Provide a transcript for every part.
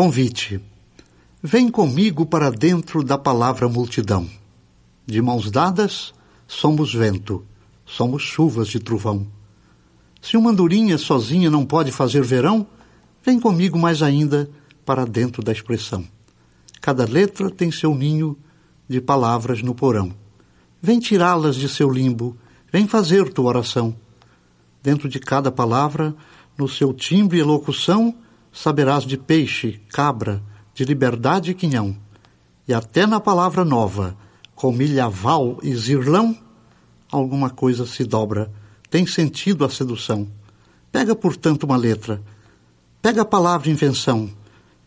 Convite. Vem comigo para dentro da palavra multidão. De mãos dadas, somos vento, somos chuvas de trovão. Se uma andorinha sozinha não pode fazer verão, vem comigo mais ainda para dentro da expressão. Cada letra tem seu ninho de palavras no porão. Vem tirá-las de seu limbo, vem fazer tua oração. Dentro de cada palavra, no seu timbre e locução, saberás de peixe, cabra, de liberdade e quinhão. E até na palavra nova, com milhaval e zirlão, alguma coisa se dobra, tem sentido a sedução. Pega, portanto, uma letra, pega a palavra invenção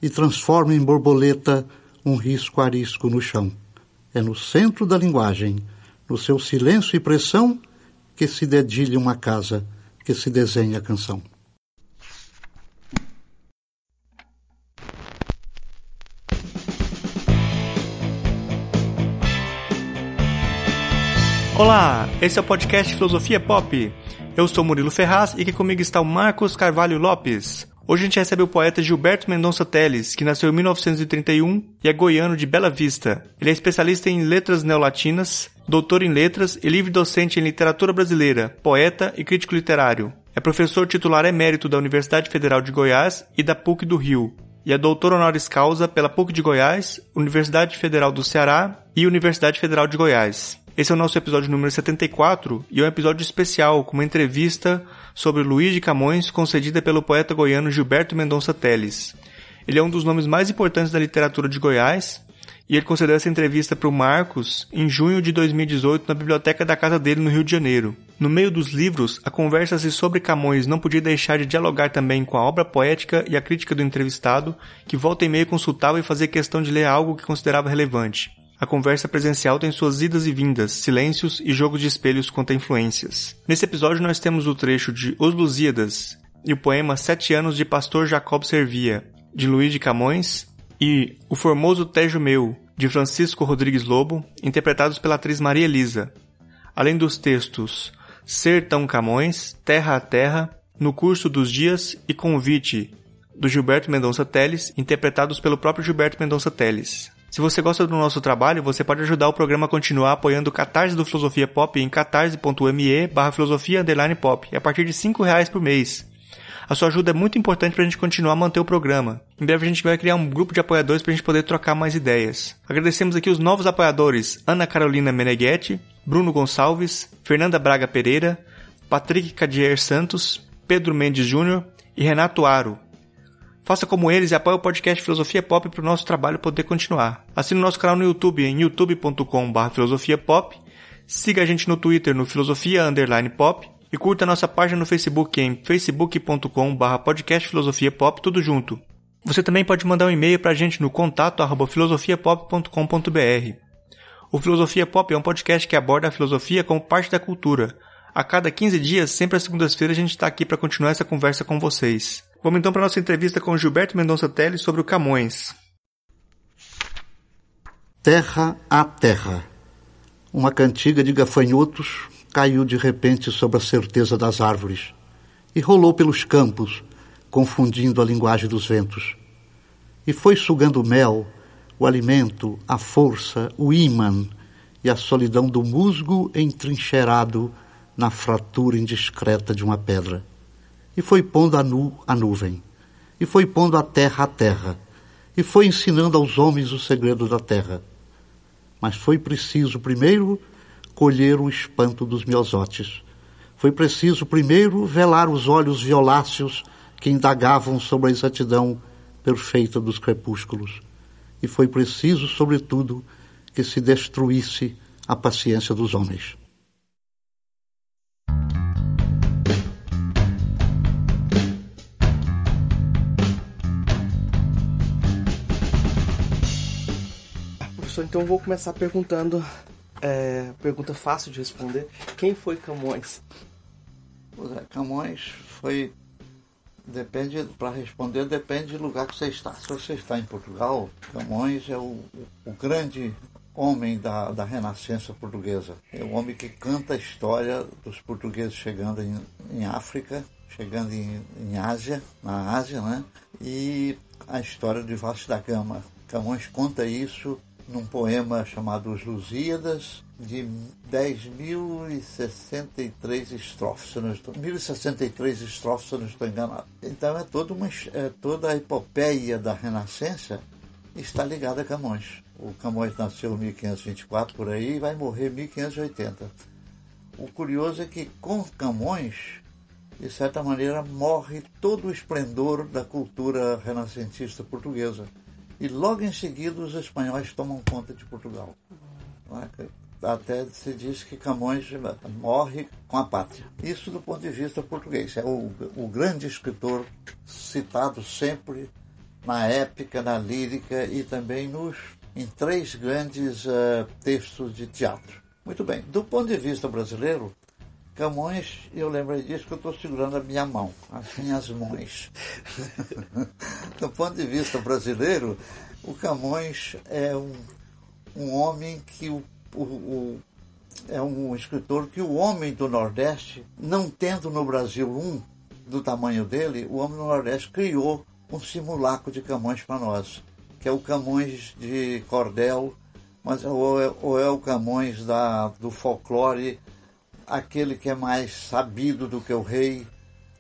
e transforma em borboleta um risco arisco no chão. É no centro da linguagem, no seu silêncio e pressão, que se dedilha uma casa, que se desenha a canção. Olá, esse é o podcast Filosofia Pop. Eu sou Murilo Ferraz e aqui comigo está o Marcos Carvalho Lopes. Hoje a gente recebe o poeta Gilberto Mendonça Teles, que nasceu em 1931 e é goiano de Bela Vista. Ele é especialista em letras neolatinas, doutor em letras e livre docente em literatura brasileira, poeta e crítico literário. É professor titular emérito da Universidade Federal de Goiás e da PUC do Rio. E é doutor honoris causa pela PUC de Goiás, Universidade Federal do Ceará e Universidade Federal de Goiás. Esse é o nosso episódio número 74 e é um episódio especial com uma entrevista sobre Luiz de Camões concedida pelo poeta goiano Gilberto Mendonça Teles. Ele é um dos nomes mais importantes da literatura de Goiás e ele concedeu essa entrevista para o Marcos em junho de 2018 na biblioteca da casa dele no Rio de Janeiro. No meio dos livros, a conversa-se sobre Camões não podia deixar de dialogar também com a obra poética e a crítica do entrevistado, que volta e meia consultava e fazia questão de ler algo que considerava relevante. A conversa presencial tem suas idas e vindas, silêncios e jogos de espelhos quanto a influências. Nesse episódio nós temos o trecho de Os Lusíadas e o poema Sete Anos de Pastor Jacob Servia, de Luiz de Camões, e O Formoso Tejo Meu, de Francisco Rodrigues Lobo, interpretados pela atriz Maria Elisa. Além dos textos Sertão Camões, Terra a Terra, No Curso dos Dias e Convite, do Gilberto Mendonça Teles, interpretados pelo próprio Gilberto Mendonça Teles. Se você gosta do nosso trabalho, você pode ajudar o programa a continuar apoiando o Catarse do Filosofia Pop em catarse.me barra filosofia pop, a partir de cinco reais por mês. A sua ajuda é muito importante para a gente continuar a manter o programa. Em breve a gente vai criar um grupo de apoiadores para a gente poder trocar mais ideias. Agradecemos aqui os novos apoiadores Ana Carolina Meneghetti, Bruno Gonçalves, Fernanda Braga Pereira, Patrick Cadier Santos, Pedro Mendes Júnior e Renato Aro. Faça como eles e apoie o podcast Filosofia Pop para o nosso trabalho poder continuar. Assine o nosso canal no YouTube em youtube.com.br filosofiapop, siga a gente no Twitter no filosofia pop e curta a nossa página no Facebook em facebook.com.br podcast filosofia pop tudo junto. Você também pode mandar um e-mail para a gente no contato arroba filosofiapop.com.br. O Filosofia Pop é um podcast que aborda a filosofia como parte da cultura. A cada 15 dias, sempre às segundas-feiras, a gente está aqui para continuar essa conversa com vocês. Vamos então para nossa entrevista com Gilberto Mendonça Teles sobre o Camões. Terra a terra. Uma cantiga de gafanhotos caiu de repente sobre a certeza das árvores e rolou pelos campos, confundindo a linguagem dos ventos. E foi sugando o mel, o alimento, a força, o ímã e a solidão do musgo entrincheirado na fratura indiscreta de uma pedra e foi pondo a nu a nuvem, e foi pondo a terra a terra, e foi ensinando aos homens o segredo da terra. Mas foi preciso primeiro colher o espanto dos miosotes. Foi preciso primeiro velar os olhos violáceos que indagavam sobre a exatidão perfeita dos crepúsculos. E foi preciso, sobretudo, que se destruísse a paciência dos homens. Professor, então vou começar perguntando, é, pergunta fácil de responder. Quem foi Camões? É, Camões foi depende para responder depende do lugar que você está. Se você está em Portugal, Camões é o, o grande homem da, da Renascença portuguesa. É o homem que canta a história dos portugueses chegando em, em África, chegando em, em Ásia, na Ásia, né? E a história de Vasco da Gama. Camões conta isso num poema chamado Os Lusíadas, de 10.063 estrofes, não estou, 1.063 estrofes, se não estou enganado. Então é toda, uma, é toda a epopeia da Renascença está ligada a Camões. O Camões nasceu em 1524 por aí e vai morrer em 1580. O curioso é que com Camões, de certa maneira, morre todo o esplendor da cultura renascentista portuguesa. E logo em seguida os espanhóis tomam conta de Portugal. Até se diz que Camões morre com a pátria. Isso do ponto de vista português. É o, o grande escritor citado sempre na épica, na lírica e também nos, em três grandes uh, textos de teatro. Muito bem, do ponto de vista brasileiro, Camões, eu lembrei disso que eu estou segurando a minha mão, as minhas mãos. do ponto de vista brasileiro, o Camões é um, um homem que o, o, o, é um escritor que o homem do Nordeste, não tendo no Brasil um do tamanho dele, o homem do Nordeste criou um simulacro de Camões para nós, que é o Camões de Cordel, mas ou é, ou é o Camões da, do folclore, aquele que é mais sabido do que o rei,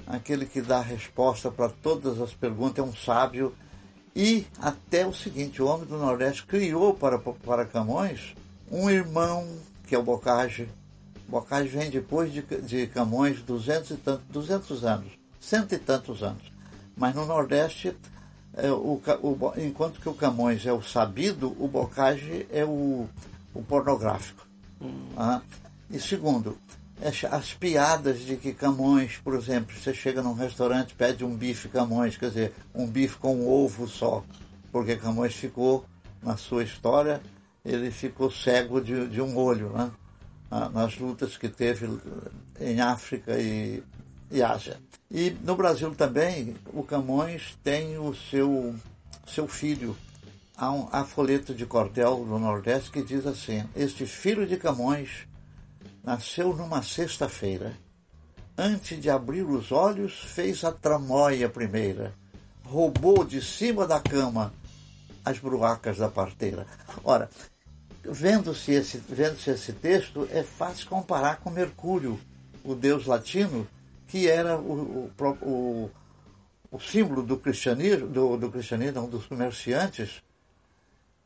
aquele que dá resposta para todas as perguntas, é um sábio. E até o seguinte, o homem do Nordeste criou para, para Camões um irmão, que é o Bocage. Bocage vem depois de, de Camões 200 e tantos, 200 anos, cento e tantos anos. Mas no Nordeste, é, o, o, enquanto que o Camões é o sabido, o Bocage é o, o pornográfico. Hum. Ah, e segundo, as piadas de que Camões, por exemplo, você chega num restaurante pede um bife Camões, quer dizer, um bife com um ovo só, porque Camões ficou, na sua história, ele ficou cego de, de um olho, né? nas lutas que teve em África e, e Ásia. E no Brasil também, o Camões tem o seu, seu filho. Há, um, folheto de cordel no Nordeste que diz assim: Este filho de Camões nasceu numa sexta-feira. Antes de abrir os olhos, fez a tramóia primeira. Roubou de cima da cama as bruacas da parteira. Ora, vendo-se esse, vendo esse texto, é fácil comparar com Mercúrio, o deus latino, que era o, o, o, o símbolo do cristianismo, do, do cristianismo, não, dos comerciantes,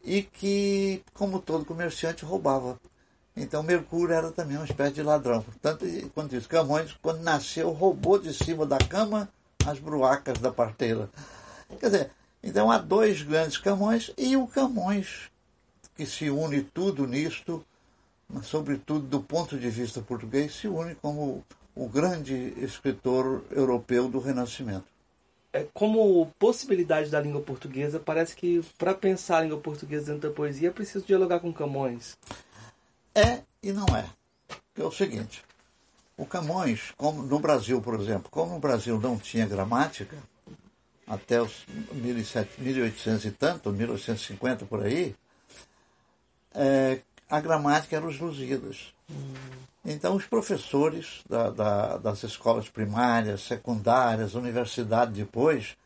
e que, como todo comerciante, roubava. Então Mercúrio era também uma espécie de ladrão. Tanto quando diz Camões, quando nasceu, roubou de cima da cama as bruacas da parteira. Quer dizer, então há dois grandes Camões e o Camões que se une tudo nisto, sobretudo do ponto de vista português, se une como o grande escritor europeu do Renascimento. É, como possibilidade da língua portuguesa, parece que para pensar a língua portuguesa dentro da poesia é preciso dialogar com Camões. É e não é. É o seguinte, o Camões, como no Brasil, por exemplo, como o Brasil não tinha gramática, até os 1800 e tanto, 1850 por aí, é, a gramática era os Lusíadas. Então, os professores da, da, das escolas primárias, secundárias, universidade depois,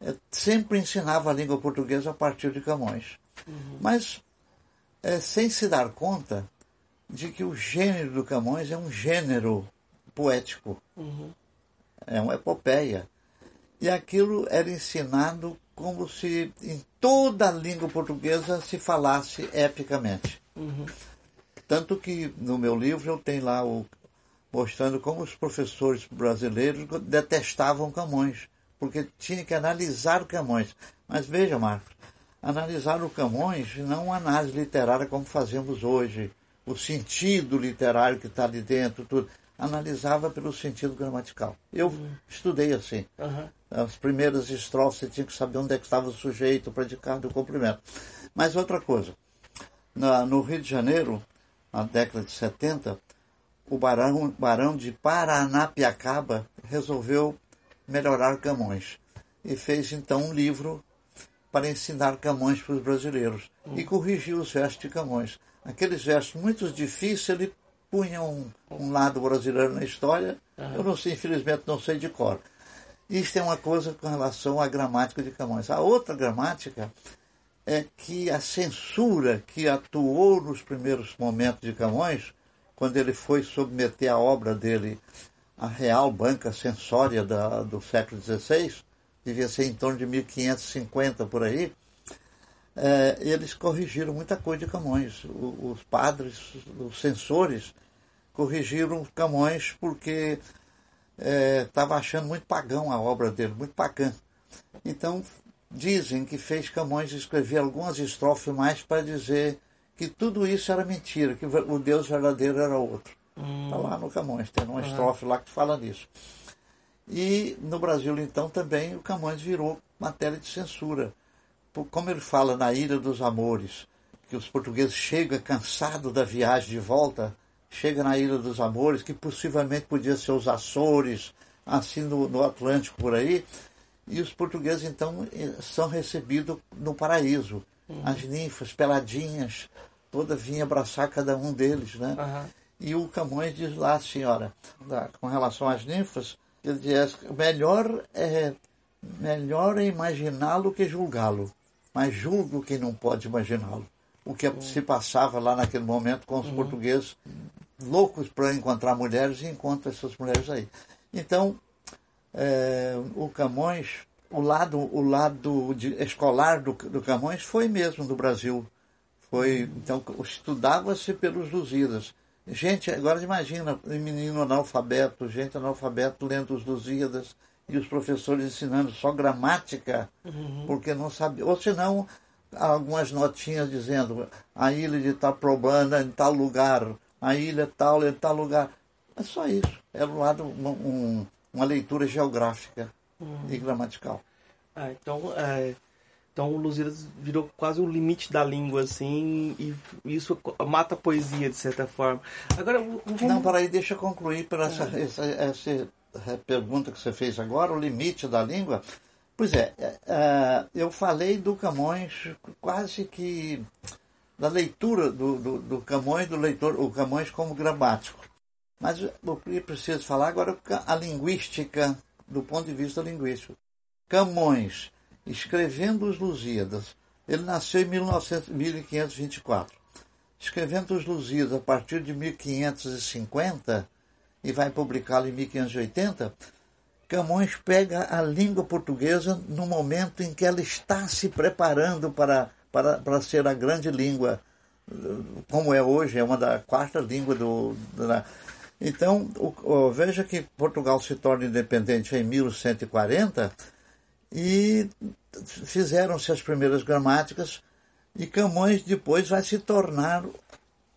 é, sempre ensinavam a língua portuguesa a partir de Camões. Uhum. Mas, é, sem se dar conta de que o gênero do Camões é um gênero poético, uhum. é uma epopeia. E aquilo era ensinado como se em toda a língua portuguesa se falasse epicamente. Uhum. Tanto que no meu livro eu tenho lá o, mostrando como os professores brasileiros detestavam Camões, porque tinha que analisar Camões. Mas veja, Marcos, analisar o Camões não uma análise literária como fazemos hoje, o sentido literário que está ali dentro, tudo. Analisava pelo sentido gramatical. Eu uhum. estudei assim. Uhum. As primeiras estrofes você tinha que saber onde é que estava o sujeito, o predicado o complemento. Mas outra coisa, na, no Rio de Janeiro, na década de 70, o barão, barão de Paranapiacaba resolveu melhorar Camões e fez então um livro para ensinar Camões para os brasileiros e corrigiu os versos de Camões. Aqueles versos muito difíceis ele punha um, um lado brasileiro na história. Eu não sei, infelizmente, não sei de cor. Isto é uma coisa com relação à gramática de Camões. A outra gramática é que a censura que atuou nos primeiros momentos de Camões, quando ele foi submeter a obra dele à Real Banca Censória da, do século XVI, devia ser em torno de 1550 por aí, é, eles corrigiram muita coisa de Camões. O, os padres, os censores, corrigiram Camões porque estava é, achando muito pagão a obra dele, muito pagã. Então, dizem que fez Camões escrever algumas estrofes mais para dizer que tudo isso era mentira, que o Deus verdadeiro era outro. Está hum. lá no Camões, tem uma uhum. estrofe lá que fala nisso. E no Brasil, então, também o Camões virou matéria de censura. Como ele fala na Ilha dos Amores, que os portugueses chegam cansados da viagem de volta, chega na Ilha dos Amores, que possivelmente podia ser os Açores, assim no, no Atlântico por aí, e os portugueses então eh, são recebidos no paraíso. Uhum. As ninfas peladinhas, toda vinha abraçar cada um deles, né? Uhum. E o Camões diz lá, senhora, com relação às ninfas, ele diz melhor é melhor é imaginá-lo que julgá-lo, mas julgo quem não pode imaginá-lo. O que se passava lá naquele momento com os uhum. portugueses loucos para encontrar mulheres e encontram essas mulheres aí. Então, é, o Camões, o lado, o lado de, escolar do, do Camões foi mesmo do Brasil. Foi, então, estudava-se pelos Lusíadas. Gente, agora imagina, menino analfabeto, gente analfabeto lendo os Lusíadas e os professores ensinando só gramática, uhum. porque não sabia. Ou senão, algumas notinhas dizendo a ilha de Taprobana em tal lugar, a ilha tal em tal lugar. É só isso. Era um lado, um, uma leitura geográfica uhum. e gramatical. Ah, então, é, então o Lusíadas virou quase o limite da língua, assim, e isso mata a poesia, de certa forma. Agora, vamos... Não, peraí, deixa eu concluir para essa, é. essa, essa, pergunta que você fez agora, o limite da língua. Pois é, é, é eu falei do Camões quase que da leitura do, do, do Camões, do leitor, o Camões como gramático. Mas o que preciso falar agora é a linguística, do ponto de vista linguístico. Camões, escrevendo os Lusíadas, ele nasceu em 1900, 1524. Escrevendo os Lusíadas a partir de 1550 e vai publicá-lo em 1580, Camões pega a língua portuguesa no momento em que ela está se preparando para, para, para ser a grande língua, como é hoje, é uma da quarta língua do, da, então, o, o, veja que Portugal se torna independente em 1140 e fizeram-se as primeiras gramáticas e Camões depois vai se tornar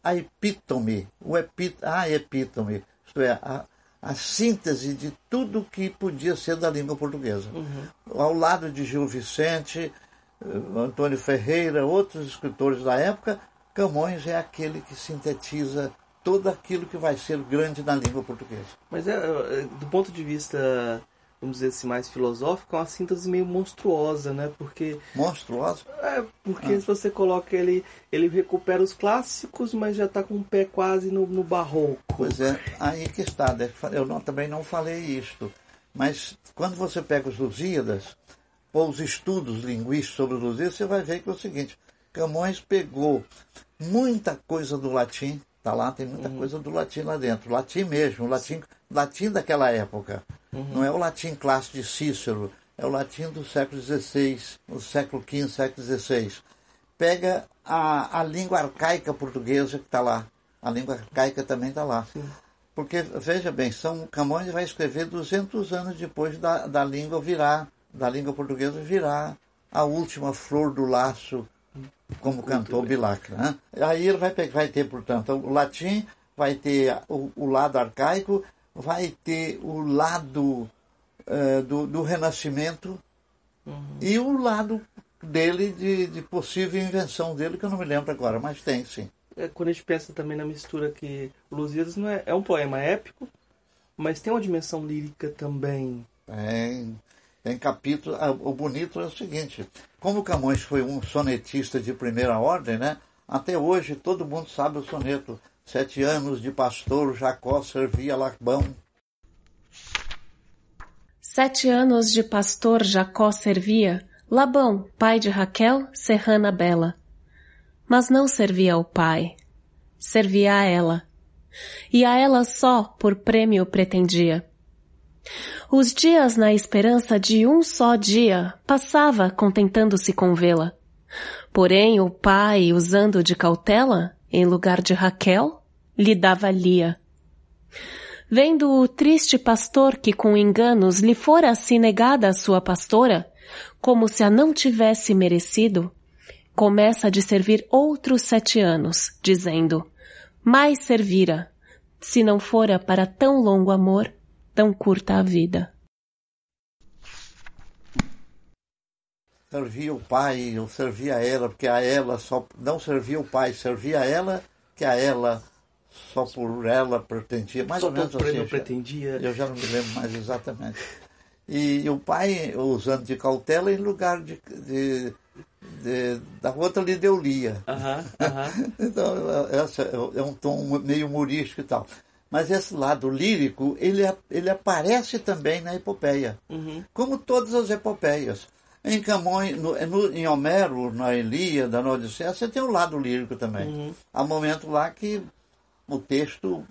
a epítome, o epí, a epítome, isto é, a, a síntese de tudo que podia ser da língua portuguesa. Uhum. Ao lado de Gil Vicente, eh, Antônio Ferreira, outros escritores da época, Camões é aquele que sintetiza tudo aquilo que vai ser grande na língua portuguesa. Mas é, é, do ponto de vista, vamos dizer assim, mais filosófico, é uma síntese meio monstruosa, né? Porque monstruosa? É, porque ah. se você coloca ele, ele recupera os clássicos, mas já está com o pé quase no, no barroco. Pois é, aí que está. Né? Eu não, também não falei isto, mas quando você pega os Lusíadas, ou os estudos linguísticos sobre os Lusíadas, você vai ver que é o seguinte: Camões pegou muita coisa do latim Tá lá, tem muita uhum. coisa do latim lá dentro. Latim mesmo, latim, latim daquela época. Uhum. Não é o latim clássico de Cícero, é o latim do século XVI, do século XV, século XVI. Pega a, a língua arcaica portuguesa que está lá. A língua arcaica também está lá. Sim. Porque, veja bem, São Camões vai escrever 200 anos depois da, da língua virar, da língua portuguesa virar a última flor do laço como cantou Bilacra. Né? Aí ele vai, vai ter, portanto, o latim, vai ter o, o lado arcaico, vai ter o lado uh, do, do Renascimento uhum. e o lado dele de, de, possível invenção dele, que eu não me lembro agora, mas tem sim. É, quando a gente pensa também na mistura que Lusíadas não é, é um poema épico, mas tem uma dimensão lírica também. Tem. Tem capítulo. Ah, o bonito é o seguinte: como Camões foi um sonetista de primeira ordem, né? Até hoje todo mundo sabe o soneto. Sete anos de pastor, Jacó servia Labão. Sete anos de pastor, Jacó servia Labão, pai de Raquel, serrana bela. Mas não servia ao pai, servia a ela. E a ela só por prêmio pretendia. Os dias na esperança de um só dia passava contentando-se com vê-la. Porém o pai, usando de cautela, em lugar de Raquel, lhe dava Lia. Vendo o triste pastor que com enganos lhe fora assim negada a sua pastora, como se a não tivesse merecido, começa de servir outros sete anos, dizendo, mais servira, se não fora para tão longo amor, tão curta a vida. Servia o pai, eu servia a ela, porque a ela só não servia o pai, servia a ela, que a ela só por ela pretendia, mais Só ou menos assim. pretendia. Eu já não me lembro mais exatamente. E, e o pai, usando de cautela, em lugar de, de, de- da outra lhe deu lia. Aham, aham. Então, essa é um tom meio humorístico e tal. Mas esse lado lírico, ele, ele aparece também na epopeia, como todas as epopeias. Em Camões, no, no- em Homero, na Ilíada, na Odisseia, você tem o lado lírico também. Há momento lá que o texto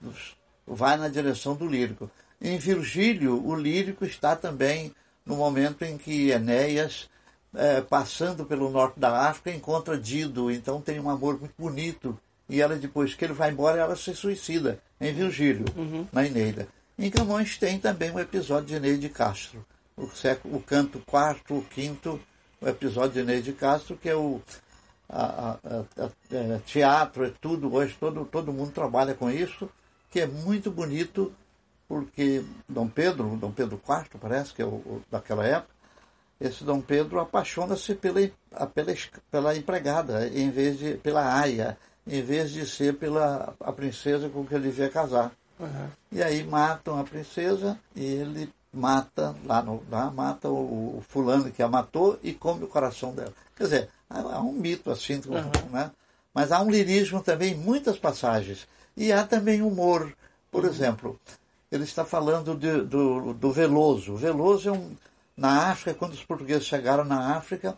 vai na direção do lírico. Em Virgílio, o lírico está também no momento em que Enéas, eh, passando pelo norte da África, encontra Dido, então tem um amor muito bonito. E ela, depois que ele vai embora, ela se suicida, em Virgílio, na Eneida. Em Camões tem também um episódio de Eneide Castro, o, século, o canto quarto, o quinto, o episódio de Eneide Castro, que é o, a- a- a- é, teatro, é tudo, hoje todo, todo mundo trabalha com isso, que é muito bonito, porque Dom Pedro, Dom Pedro IV, parece que é o, o daquela época, esse Dom Pedro apaixona-se pela, pela, pela empregada, em vez de, pela aia, em vez de ser pela a princesa com que ele devia casar. E aí matam a princesa e ele mata, lá, no, lá mata o, o fulano que a matou e come o coração dela. Quer dizer, há, um mito assim, né? mas há um lirismo também em muitas passagens. E há também humor. Por exemplo, ele está falando de- do, do Veloso. O Veloso é um. Na África, quando os portugueses chegaram na África,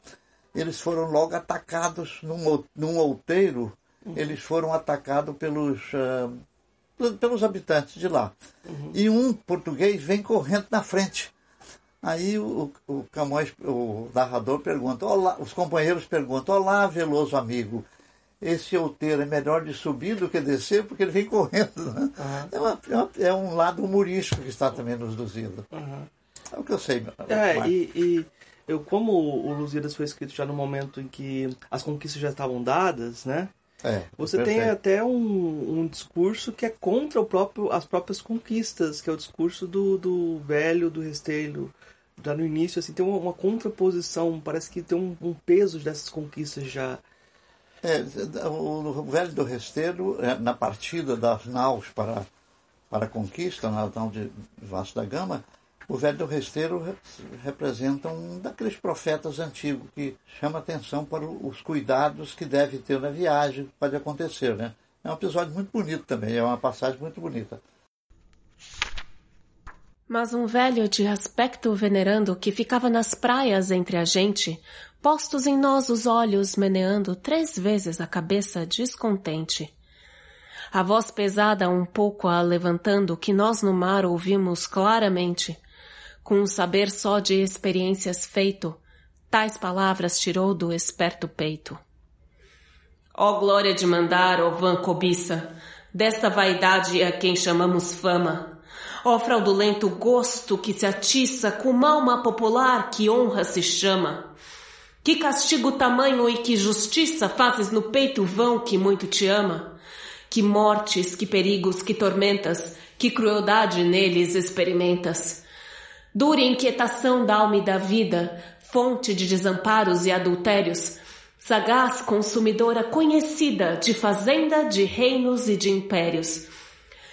eles foram logo atacados num, num outeiro, eles foram atacados pelos. pel- pelos habitantes de lá. E um português vem correndo na frente. Aí o, o Camões, o narrador pergunta, Olá, os companheiros perguntam, olá, Veloso amigo, esse outeiro é melhor de subir do que descer, porque ele vem correndo. né? É, uma- é uma- é um lado humorístico que está também nos Lusíadas. É o que eu sei. É, e, e eu, como o Lusíadas foi escrito já no momento em que as conquistas já estavam dadas, né? É, Você tem perfeito. até um, um discurso que é contra o próprio, as próprias conquistas, que é o discurso do, do velho, do resteiro. Já no início, assim, tem uma, uma contraposição, parece que tem um, um peso dessas conquistas já. É, o, o velho do Resteiro, é, na partida das naus para, para a conquista, na nau de Vasco da Gama, o velho do Resteiro re- representa um daqueles profetas antigos que chama atenção para os cuidados que deve ter na viagem, pode acontecer. Né? É um episódio muito bonito também, é uma passagem muito bonita. Mas um velho de aspecto venerando que ficava nas praias entre a gente, postos em nós os olhos meneando três vezes a cabeça descontente. A voz pesada um pouco a levantando que nós no mar ouvimos claramente, com um saber só de experiências feito, tais palavras tirou do esperto peito. Ó glória de mandar, ó vã cobiça, desta vaidade a quem chamamos fama. Ó fraudulento gosto que se atiça com alma popular que honra se chama. Que castigo tamanho e que justiça fazes no peito vão que muito te ama. Que mortes, que perigos, que tormentas, que crueldade neles experimentas. Dura inquietação da alma e da vida, fonte de desamparos e adultérios, sagaz consumidora conhecida de fazenda, de reinos e de impérios.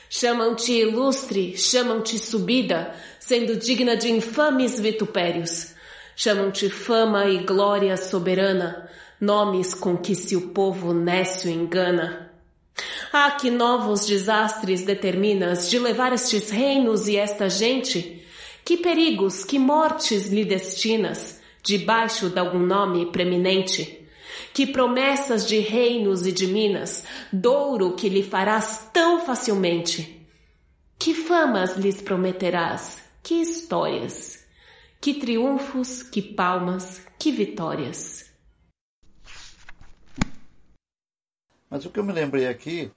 Chamam-te ilustre, chamam-te subida, sendo digna de infames vitupérios. Chamam-te fama e glória soberana, nomes com que se o povo nécio engana. Ah, que novos desastres determinas de levar estes reinos e esta gente? Que perigos, que mortes lhe destinas, debaixo de algum nome preeminente? Que promessas de reinos e de minas, douro que lhe farás tão facilmente? Que famas lhes prometerás, que histórias, que triunfos, que palmas, que vitórias. Mas o que eu me lembrei aqui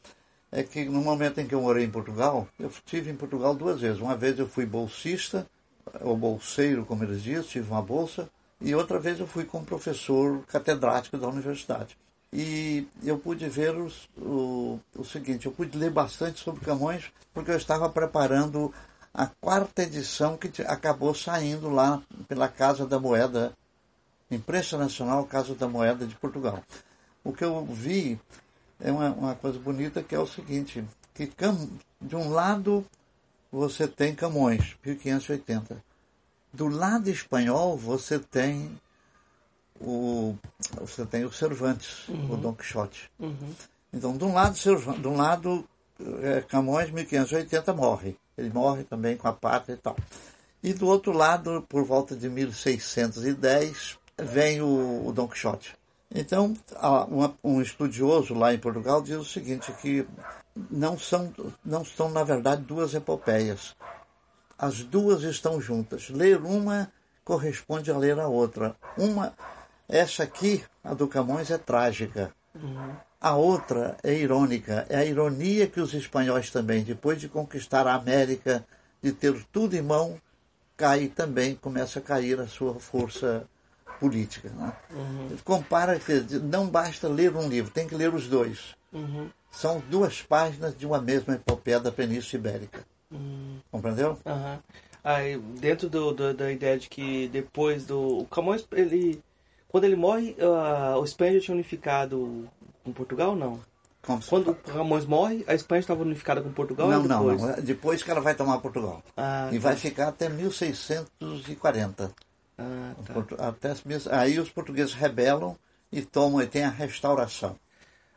é que no momento em que eu morei em Portugal, eu estive em Portugal duas vezes. Uma vez eu fui bolsista, ou bolseiro, como eles dizem, tive uma bolsa, e outra vez eu fui como professor catedrático da universidade. E eu pude ver os, o, o seguinte, eu pude ler bastante sobre Camões, porque eu estava preparando a quarta edição que acabou saindo lá pela Casa da Moeda, Imprensa Nacional Casa da Moeda de Portugal. O que eu vi é uma, uma coisa bonita que é o seguinte, que de um lado você tem Camões, 1580. Do lado espanhol você tem o você tem o Cervantes, uhum. o Dom Quixote. Uhum. Então, de um lado, de um lado é, Camões, 1580, morre. Ele morre também com a pátria e tal. E do outro lado, por volta de 1610, vem o, o Dom Quixote. Então, um estudioso lá em Portugal diz o seguinte, que não são, não são, na verdade, duas epopeias. As duas estão juntas. Ler uma corresponde a ler a outra. Uma, essa aqui, a do Camões, é trágica. Uhum. A outra é irônica. É a ironia que os espanhóis também, depois de conquistar a América, de ter tudo em mão, cai também, começa a cair a sua força política. Né? Uhum. Compara que não basta ler um livro, tem que ler os dois. Uhum. São duas páginas de uma mesma epopeia da Península Ibérica. Uhum. Compreendeu? Aí, dentro do, do, da ideia de que depois do. O Camões, ele. Quando ele morre, uh, o Espanha já tinha unificado com Portugal não? Como Quando o Camões morre, a Espanha estava unificada com Portugal? Não, não, não. Depois que ela vai tomar Portugal. Ah, e tá. vai ficar até 1640. Ah, tá. Até, aí os portugueses rebelam e tomam e tem a restauração.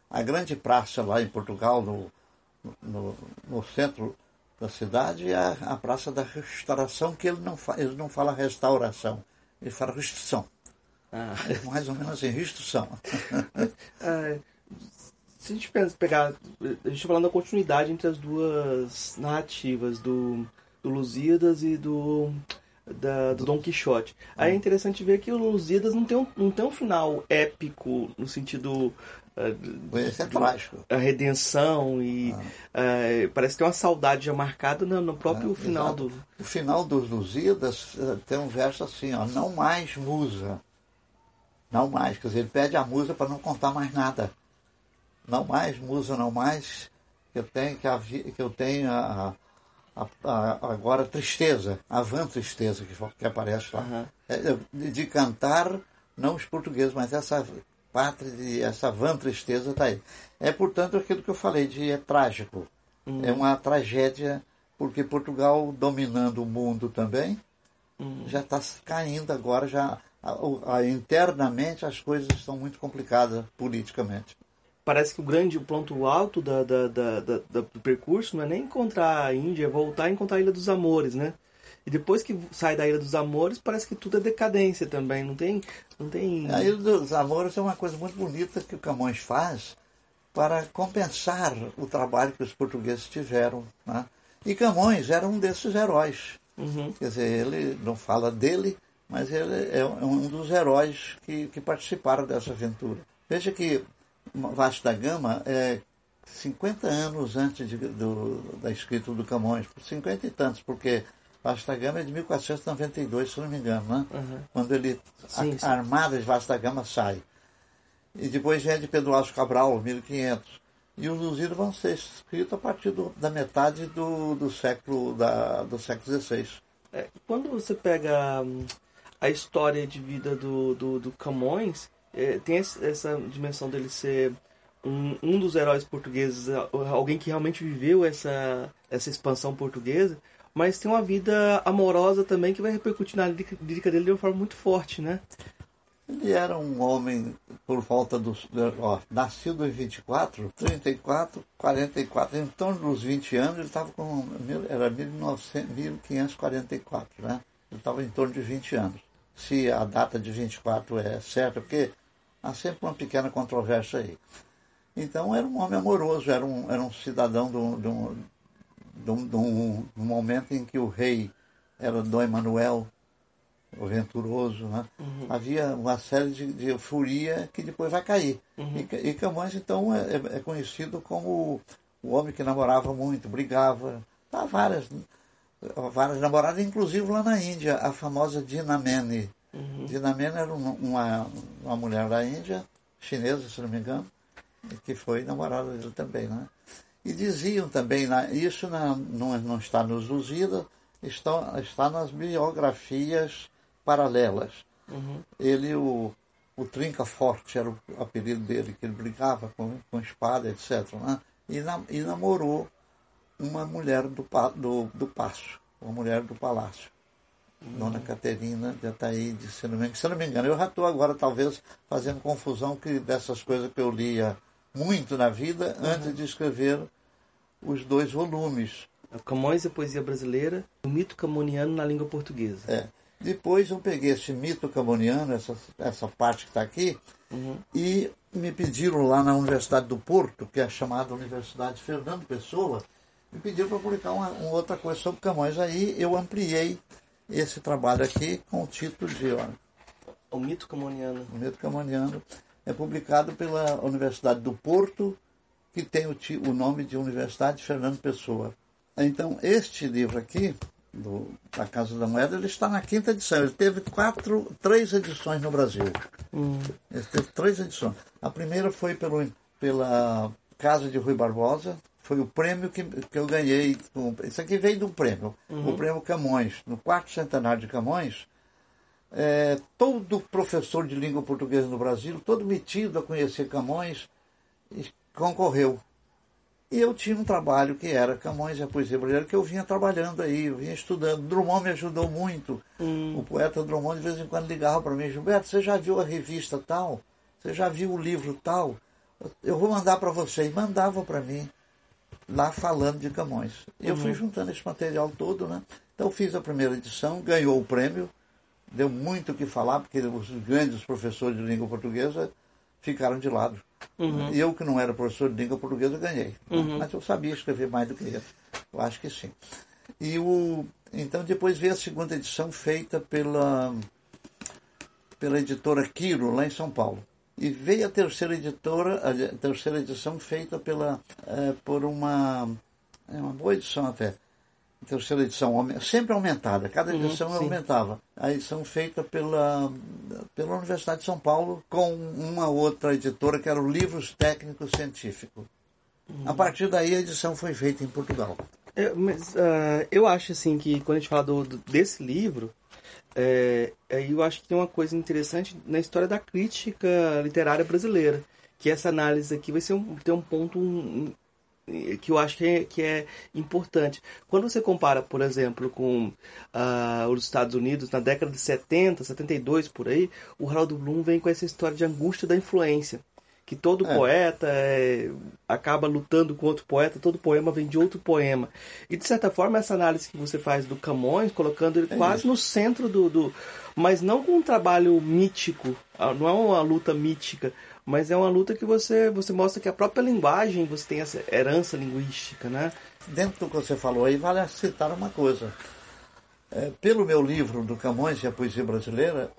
A grande praça lá em Portugal, no, no, no centro da cidade, é a, a, Praça da Restauração, que ele não, fa, ele não fala restauração, ele fala restrição. Ah. É mais ou menos assim, restrição. ah, se a gente pegar, a gente está falando da continuidade entre as duas narrativas, do, do Lusíadas e do da, do Dom Quixote. Aí é interessante ver que o Lusíadas não tem um, não tem um final épico no sentido Esse é trágico. A redenção e ah. uh, parece ter uma saudade já marcada no, no próprio é, final exato. do. O final dos Lusíadas eh, tem um verso assim, ó, não mais musa. Não mais, quer dizer, ele pede a musa para não contar mais nada. Não mais, musa, não mais, que eu tenho, que, a, que eu tenho a, a, a, agora tristeza, a van tristeza que, que aparece lá. Uhum. É, de, de, cantar, não os portugueses, mas essa pátria, de, essa van tristeza está aí. É, portanto, aquilo que eu falei de é trágico. Uhum. É uma tragédia, porque Portugal dominando o mundo também, uhum. já está caindo agora, já a, a, internamente as coisas estão muito complicadas politicamente parece que o grande o ponto alto da, da, da, da, do percurso não é nem encontrar a Índia, é voltar a encontrar a Ilha dos Amores, né? E depois que sai da Ilha dos Amores, parece que tudo é decadência também, não tem... Não tem... A Ilha dos Amores é uma coisa muito bonita que o Camões faz para compensar o trabalho que os portugueses tiveram. Né? E Camões era um desses heróis. Uhum. Quer dizer, ele não fala dele, mas ele é um dos heróis que, que participaram dessa aventura. Veja que Vasco da Gama é 50 anos antes de, do, da escrita do Camões, 50 e tantos, porque Vasco da Gama é de 1492, se não me engano, né? Uhum. Quando ele, sim, a, sim. a Armada de Vasco da Gama sai. E depois vem de Pedro Alves Cabral, 1500. E os Lusíadas vão ser escritos a partir do, da metade do, do século da, do século XVI. É, quando você pega hum, a história de vida do, do, do Camões, é, tem essa dimensão dele ser um, um dos heróis portugueses, alguém que realmente viveu essa, essa expansão portuguesa, mas tem uma vida amorosa também que vai repercutir na lírica dele de uma forma muito forte, né? Ele era um homem por volta dos. Ó, nascido em 24, 34, 44, em torno dos 20 anos, ele estava com. Era 1900, 1544, né? Ele estava em torno de 20 anos. Se a data de 24 é certa, porque há sempre uma pequena controvérsia aí. Então era um homem amoroso, era um, era um cidadão de um, de um, um, de um momento em que o rei era Dom Emanuel, o venturoso, né? Uhum. havia uma série de, de euforia que depois vai cair. Uhum. E, e, Camões, então, é, é, é conhecido como o, o, homem que namorava muito, brigava, tá, várias, várias namoradas, inclusive lá na Índia, a famosa Dinamene. Uhum. Dinamene era uma, uma mulher da Índia, chinesa, se não me engano, que foi namorada dele também. Né? E diziam também, isso não, está nos Lusíadas, está, está nas biografias paralelas. Uhum. Ele, o, o Trinca Forte era o apelido dele, que ele brincava com, com espada, etc. Né? E, na, e namorou uma mulher do, do, do Passo, uma mulher do Palácio. Uhum. Dona Caterina de Ataíde, se não, me, se não me engano. Eu já estou agora, talvez, fazendo confusão que dessas coisas que eu lia muito na vida uhum. antes de escrever os dois volumes. Camões e a Poesia Brasileira, o mito camoniano na língua portuguesa. É. Depois eu peguei esse mito camoniano, essa, essa parte que está aqui, uhum. e me pediram lá na Universidade do Porto, que é chamada Universidade Fernando Pessoa, me pediram para publicar uma, uma, outra coisa sobre Camões. Aí eu ampliei esse trabalho aqui com o título de ó, O Mito Camoniano. O Mito Camoniano é publicado pela Universidade do Porto, que tem o, o nome de Universidade Fernando Pessoa. Então, este livro aqui do, da Casa da Moeda, ele está na quinta edição. Ele teve quatro, três edições no Brasil. Hum. Ele teve três edições. A primeira foi pelo, pela Casa de Rui Barbosa, foi o prêmio que, que eu ganhei. Isso aqui veio do prêmio, uhum. o prêmio Camões. No quarto centenário de Camões, é, todo professor de língua portuguesa no Brasil, todo metido a conhecer Camões, concorreu. E eu tinha um trabalho que era Camões e a Poesia Brasileira, que eu vinha trabalhando aí, eu vinha estudando. Drummond me ajudou muito. Hum. O poeta Drummond de vez em quando ligava para mim, Gilberto, você já viu a revista tal? Você já viu o livro tal? Eu vou mandar para você. E mandava para mim, lá falando de Camões. E eu fui uhum. juntando esse material todo, né? Então fiz a primeira edição, ganhou o prêmio, deu muito o que falar, porque os grandes professores de língua portuguesa ficaram de lado. Uhum. Eu, que não era professor de língua portuguesa, ganhei. Uhum. Mas eu sabia escrever mais do que ele. Eu acho que sim. E o, então depois veio a segunda edição feita pela, pela editora Quiro, lá em São Paulo. E veio a terceira editora, a terceira edição feita pela, é, por uma, é uma boa edição até, terceira edição, sempre aumentada, cada uhum, edição uhum, aumentava. A edição feita pela, pela Universidade de São Paulo com uma outra editora que era o Livros Técnicos Científicos. Uhum. A partir daí a edição foi feita em Portugal. É, mas, uh, eu acho assim que quando a gente fala do, do desse livro, é, eu acho que tem uma coisa interessante na história da crítica literária brasileira, que essa análise aqui vai ser um, ter um ponto um, que eu acho que é, que é importante. Quando você compara, por exemplo, com uh, os Estados Unidos, na década de 70, 72 por aí, o Harold Bloom vem com essa história de angústia da influência. Que todo é. poeta é, acaba lutando com outro poeta, todo poema vem de outro poema. E de certa forma, essa análise que você faz do Camões, colocando ele é quase no centro do, do. Mas não com um trabalho mítico, ah, não é uma luta mítica, mas é uma luta que você, você mostra que a própria linguagem, você tem essa herança linguística, né? Dentro do que você falou aí, vale citar uma coisa. É, pelo meu livro do Camões e a Poesia Brasileira,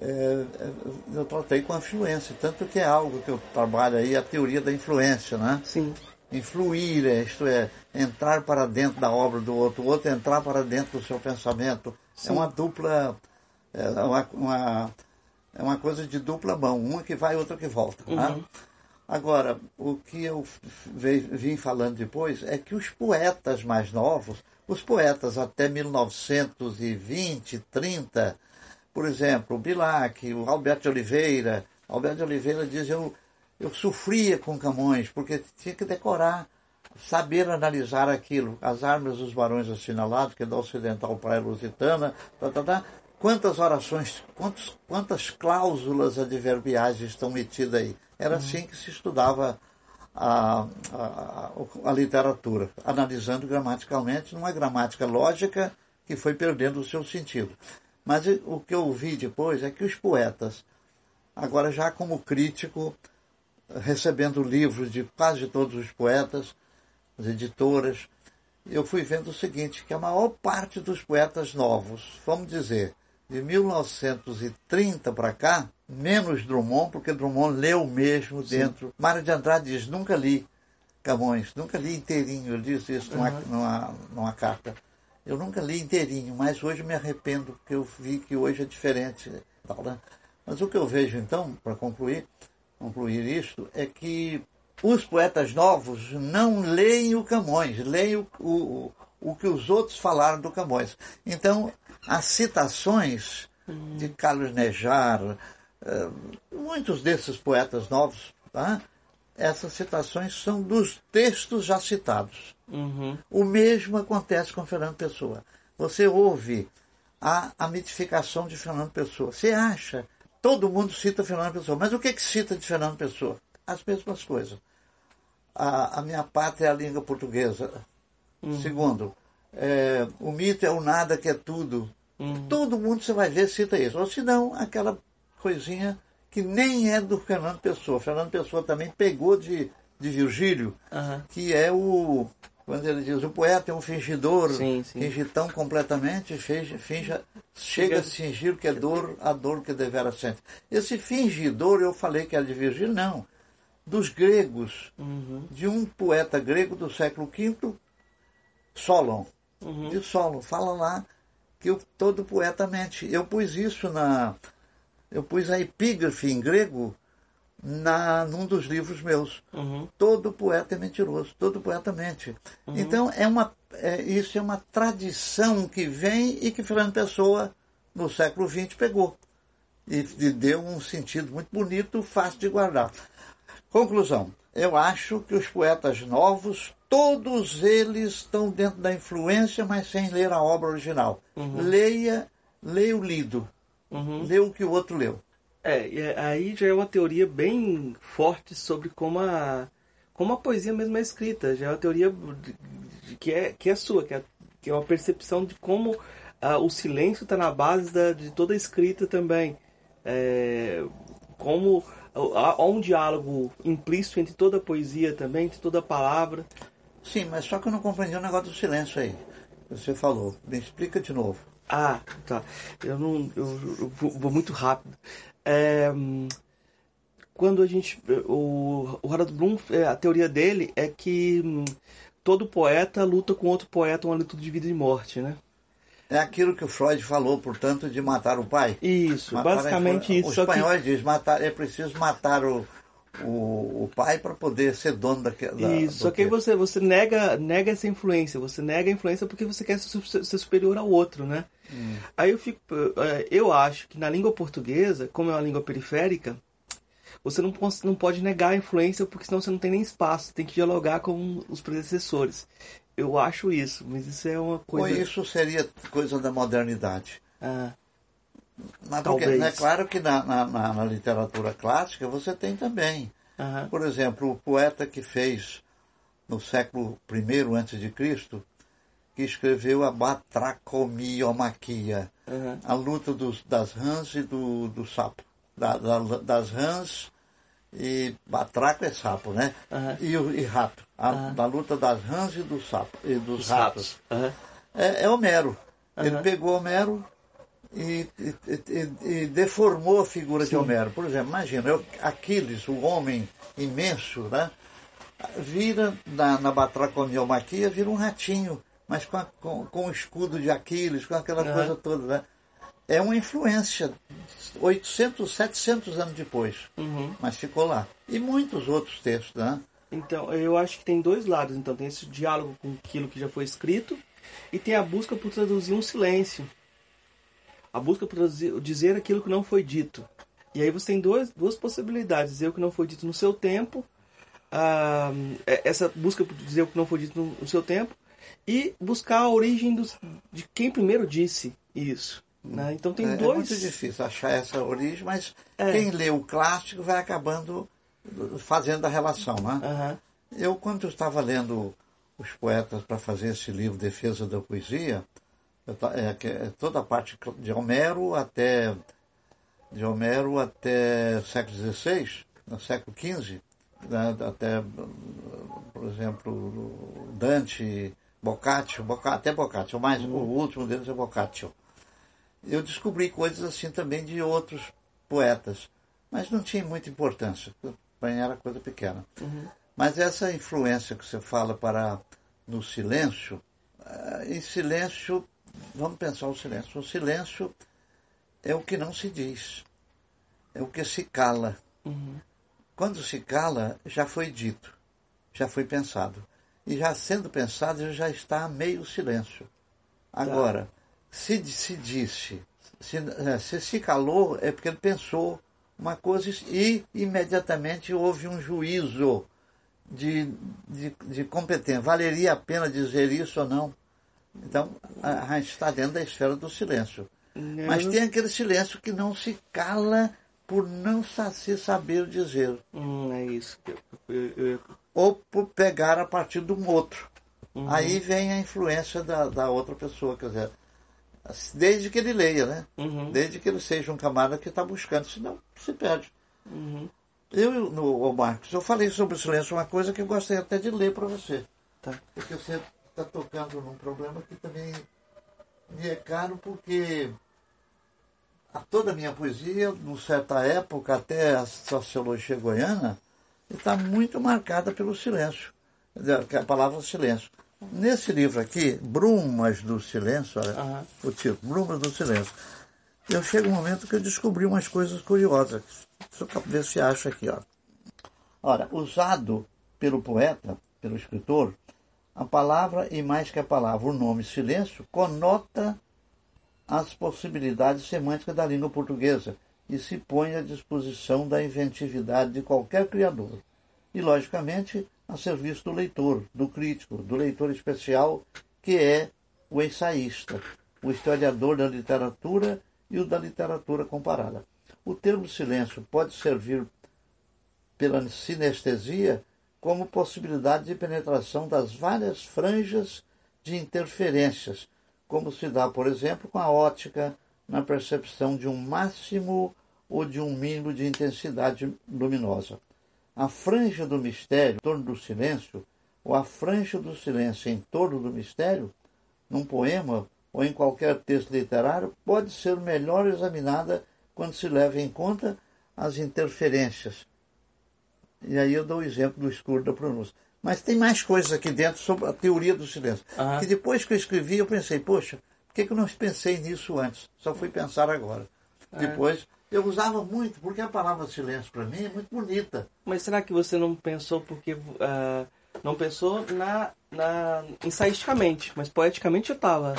é, é, eu tratei com a influência, tanto que é algo que eu trabalho aí, a teoria da influência, né? Sim. Influir, é, isto é, entrar para dentro da obra do outro, o outro entrar para dentro do seu pensamento. Sim. É uma dupla, é uma, uma é uma coisa de dupla mão, uma que vai e outra que volta. Né? Uhum. Agora, o que eu vim falando depois é que os poetas mais novos, os poetas até 1920, 30, por exemplo, o Bilac, o Alberto de Oliveira, Alberto de Oliveira diz eu, eu sofria com Camões, porque tinha que decorar, saber analisar aquilo, as armas dos barões assinalados, que é da ocidental praia lusitana, tá, tá, tá, quantas orações, quantos, quantas cláusulas adverbiais estão metidas aí. Era uhum. assim que se estudava a, a, a, literatura, analisando gramaticalmente numa gramática lógica que foi perdendo o seu sentido. Mas o que eu vi depois é que os poetas, agora já como crítico, recebendo livros de quase todos os poetas, as editoras, eu fui vendo o seguinte, que a maior parte dos poetas novos, vamos dizer, de 1930 para cá, menos Drummond, porque Drummond leu mesmo dentro. Sim. Mário de Andrade diz, nunca li Camões, nunca li inteirinho, ele diz isso numa, numa, numa carta. Eu nunca li inteirinho, mas hoje me arrependo, porque eu vi que hoje é diferente. Tal, né? Mas o que eu vejo então, para concluir, concluir isso, é que os poetas novos não leem o Camões, leem o, o, o que os outros falaram do Camões. Então, as citações de Carlos Nejar, uh, muitos desses poetas novos, tá? essas citações são dos textos já citados. Uhum. O mesmo acontece com Fernando Pessoa. Você ouve a, a mitificação de Fernando Pessoa. Você acha, todo mundo cita Fernando Pessoa, mas o que, que cita de Fernando Pessoa? As mesmas coisas a, a minha pátria é a língua portuguesa. Uhum. Segundo, é, o mito é o nada que é tudo. Uhum. Todo mundo você vai ver cita isso. Ou se não, aquela coisinha que nem é do Fernando Pessoa. Fernando Pessoa também pegou de, de Virgílio, uhum. que é o. Quando ele diz, o poeta é um fingidor, sim, sim. finge tão completamente, finge, finge, chega a fingir que é dor, a dor que devera sente. Esse fingidor, eu falei que era de Virgílio, não dos gregos, uhum. de um poeta grego do século V, Solon. Uhum. De Solon, fala lá que eu, todo poeta mente. Eu pus isso na. Eu pus a epígrafe em grego na, num dos livros meus. Uhum. Todo poeta é mentiroso, todo poeta mente. Uhum. Então, é uma, é, isso é uma tradição que vem e que Fernando Pessoa, no século XX, pegou. E, e deu um sentido muito bonito, fácil de guardar. Conclusão. Eu acho que os poetas novos, todos eles estão dentro da influência, mas sem ler a obra original. Uhum. Leia, leia o lido. Uhum. Lê o que o outro leu. É, aí já é uma teoria bem forte sobre como a, como a poesia mesmo é escrita. Já é uma teoria que, é, que é sua, que é, que é uma percepção de como ah, o silêncio está na base da, de toda a escrita também. É, como há um diálogo implícito entre toda a poesia também, entre toda a palavra. Sim, mas só que eu não compreendi o negócio do silêncio aí. Você falou. Me explica de novo. Ah, tá. Eu não. Eu, eu vou, muito rápido. É, quando a gente. O, o Harold Bloom, é, a teoria dele é que hum, todo poeta luta com outro poeta uma luta de vida e morte, né? É aquilo que o Freud falou, portanto, de matar o pai. Isso, matar basicamente isso. Os espanhóis que... dizem matar, é preciso matar o, o, o pai para poder ser dono daquela. Da, isso, só que aí você, você nega, nega essa influência, você nega a influência porque você quer ser, ser superior ao outro, né? Hum. Aí eu fico. É, eu acho que na língua portuguesa, como é uma língua periférica, você não, não pode negar a influência porque senão você não tem nem espaço, tem que dialogar com os predecessores. Eu acho isso, mas isso é uma coisa. Ou isso seria coisa da modernidade. Ah, mas porque, é claro que na, na, na, literatura clássica você tem também. Uhum. Por exemplo, o poeta que fez no século I antes de Cristo, que escreveu a Batracomiomaquia, uhum. a luta dos, das rãs e do, do sapo. Da, da, das rãs e batraco é sapo, né? Uhum. E, e rato. A, uhum. Da luta das rãs e, do sapo, e dos Os ratos. ratos. Uhum. É, é Homero. Ele pegou Homero e, e, e, e, deformou a figura Sim. de Homero. Por exemplo, imagina, eu, Aquiles, o homem imenso, né? vira na, na batracomiomaquia, vira um ratinho, mas com, a, com, com o escudo de Aquiles, com aquela coisa toda. Né? É uma influência 800, 700 anos depois, uhum. mas ficou lá. E muitos outros textos, né? Então, eu acho que tem dois lados. Então, tem esse diálogo com aquilo que já foi escrito e tem a busca por traduzir um silêncio. A busca por traduzir, dizer aquilo que não foi dito. E aí você tem duas, duas possibilidades. Dizer o que não foi dito no seu tempo, ah, essa busca por dizer o que não foi dito no, no seu tempo, e buscar a origem dos, de quem primeiro disse isso. Né? Então tem é, dois. É muito difícil achar essa origem, mas é. quem lê o clássico vai acabando fazendo a relação. Né? Uhum. Eu, quando eu estava lendo os poetas para fazer esse livro Defesa da Poesia, é, é, toda a parte de Homero até de Homero até século XVI, no século XV, né, até, por exemplo, Dante, Boccaccio, Boccaccio até Boccaccio, mas o último deles é Boccaccio. Eu descobri coisas assim também de outros poetas, mas não tinha muita importância, para mim era coisa pequena. Uhum. Mas essa influência que você fala para no silêncio, eh, em silêncio, vamos pensar o silêncio. O silêncio é o que não se diz, é o que se cala. Uhum. Quando se cala, já foi dito, já foi pensado. E já sendo pensado, já está meio silêncio. Agora, tá. Se se disse, se, eh, se se calou, é porque ele pensou uma coisa e imediatamente houve um juízo de, de, de competência. Valeria a pena dizer isso ou não? Então, a, a gente está dentro da esfera do silêncio. Não. Mas tem aquele silêncio que não se cala por não se saber dizer. Hum, é isso. Eu, eu... Ou por pegar a partir de um outro. Uhum. Aí vem a influência da, da outra pessoa, quer dizer, desde que ele leia, né? Uhum. Desde que ele seja um camarada que está buscando, senão se perde. Uhum. Eu, no Marcos, eu falei sobre o silêncio, uma coisa que eu gostaria até de ler para você. Tá. Porque você está tocando num problema que também me é caro, porque a toda a minha poesia, numa certa época, até a sociologia goiana, está muito marcada pelo silêncio, que é a palavra silêncio. Nesse livro aqui, Brumas do Silêncio, olha, uhum. o título, Brumas do Silêncio, eu chego um momento que eu descobri umas coisas curiosas. Deixa eu ver se acho aqui. Ó. Ora, usado pelo poeta, pelo escritor, a palavra e mais que a palavra, o nome silêncio, conota as possibilidades semânticas da língua portuguesa e se põe à disposição da inventividade de qualquer criador. E, logicamente, a serviço do leitor, do crítico, do leitor especial, que é o ensaísta, o historiador da literatura e o da literatura comparada. O termo silêncio pode servir pela sinestesia como possibilidade de penetração das várias franjas de interferências como se dá, por exemplo, com a ótica na percepção de um máximo ou de um mínimo de intensidade luminosa. A franja do mistério em torno do silêncio, ou a franja do silêncio em torno do mistério, num poema ou em qualquer texto literário, pode ser melhor examinada quando se leva em conta as interferências. E aí eu dou o exemplo do escuro da pronúncia. Mas tem mais coisas aqui dentro sobre a teoria do silêncio. Uhum. Que depois que eu escrevi, eu pensei, poxa, por que, que eu não pensei nisso antes? Só fui pensar agora. É. Depois, eu usava muito, porque a palavra silêncio para mim é muito bonita. Mas será que você não pensou porque. Uh, não pensou na, na ensaisticamente, mas poeticamente eu estava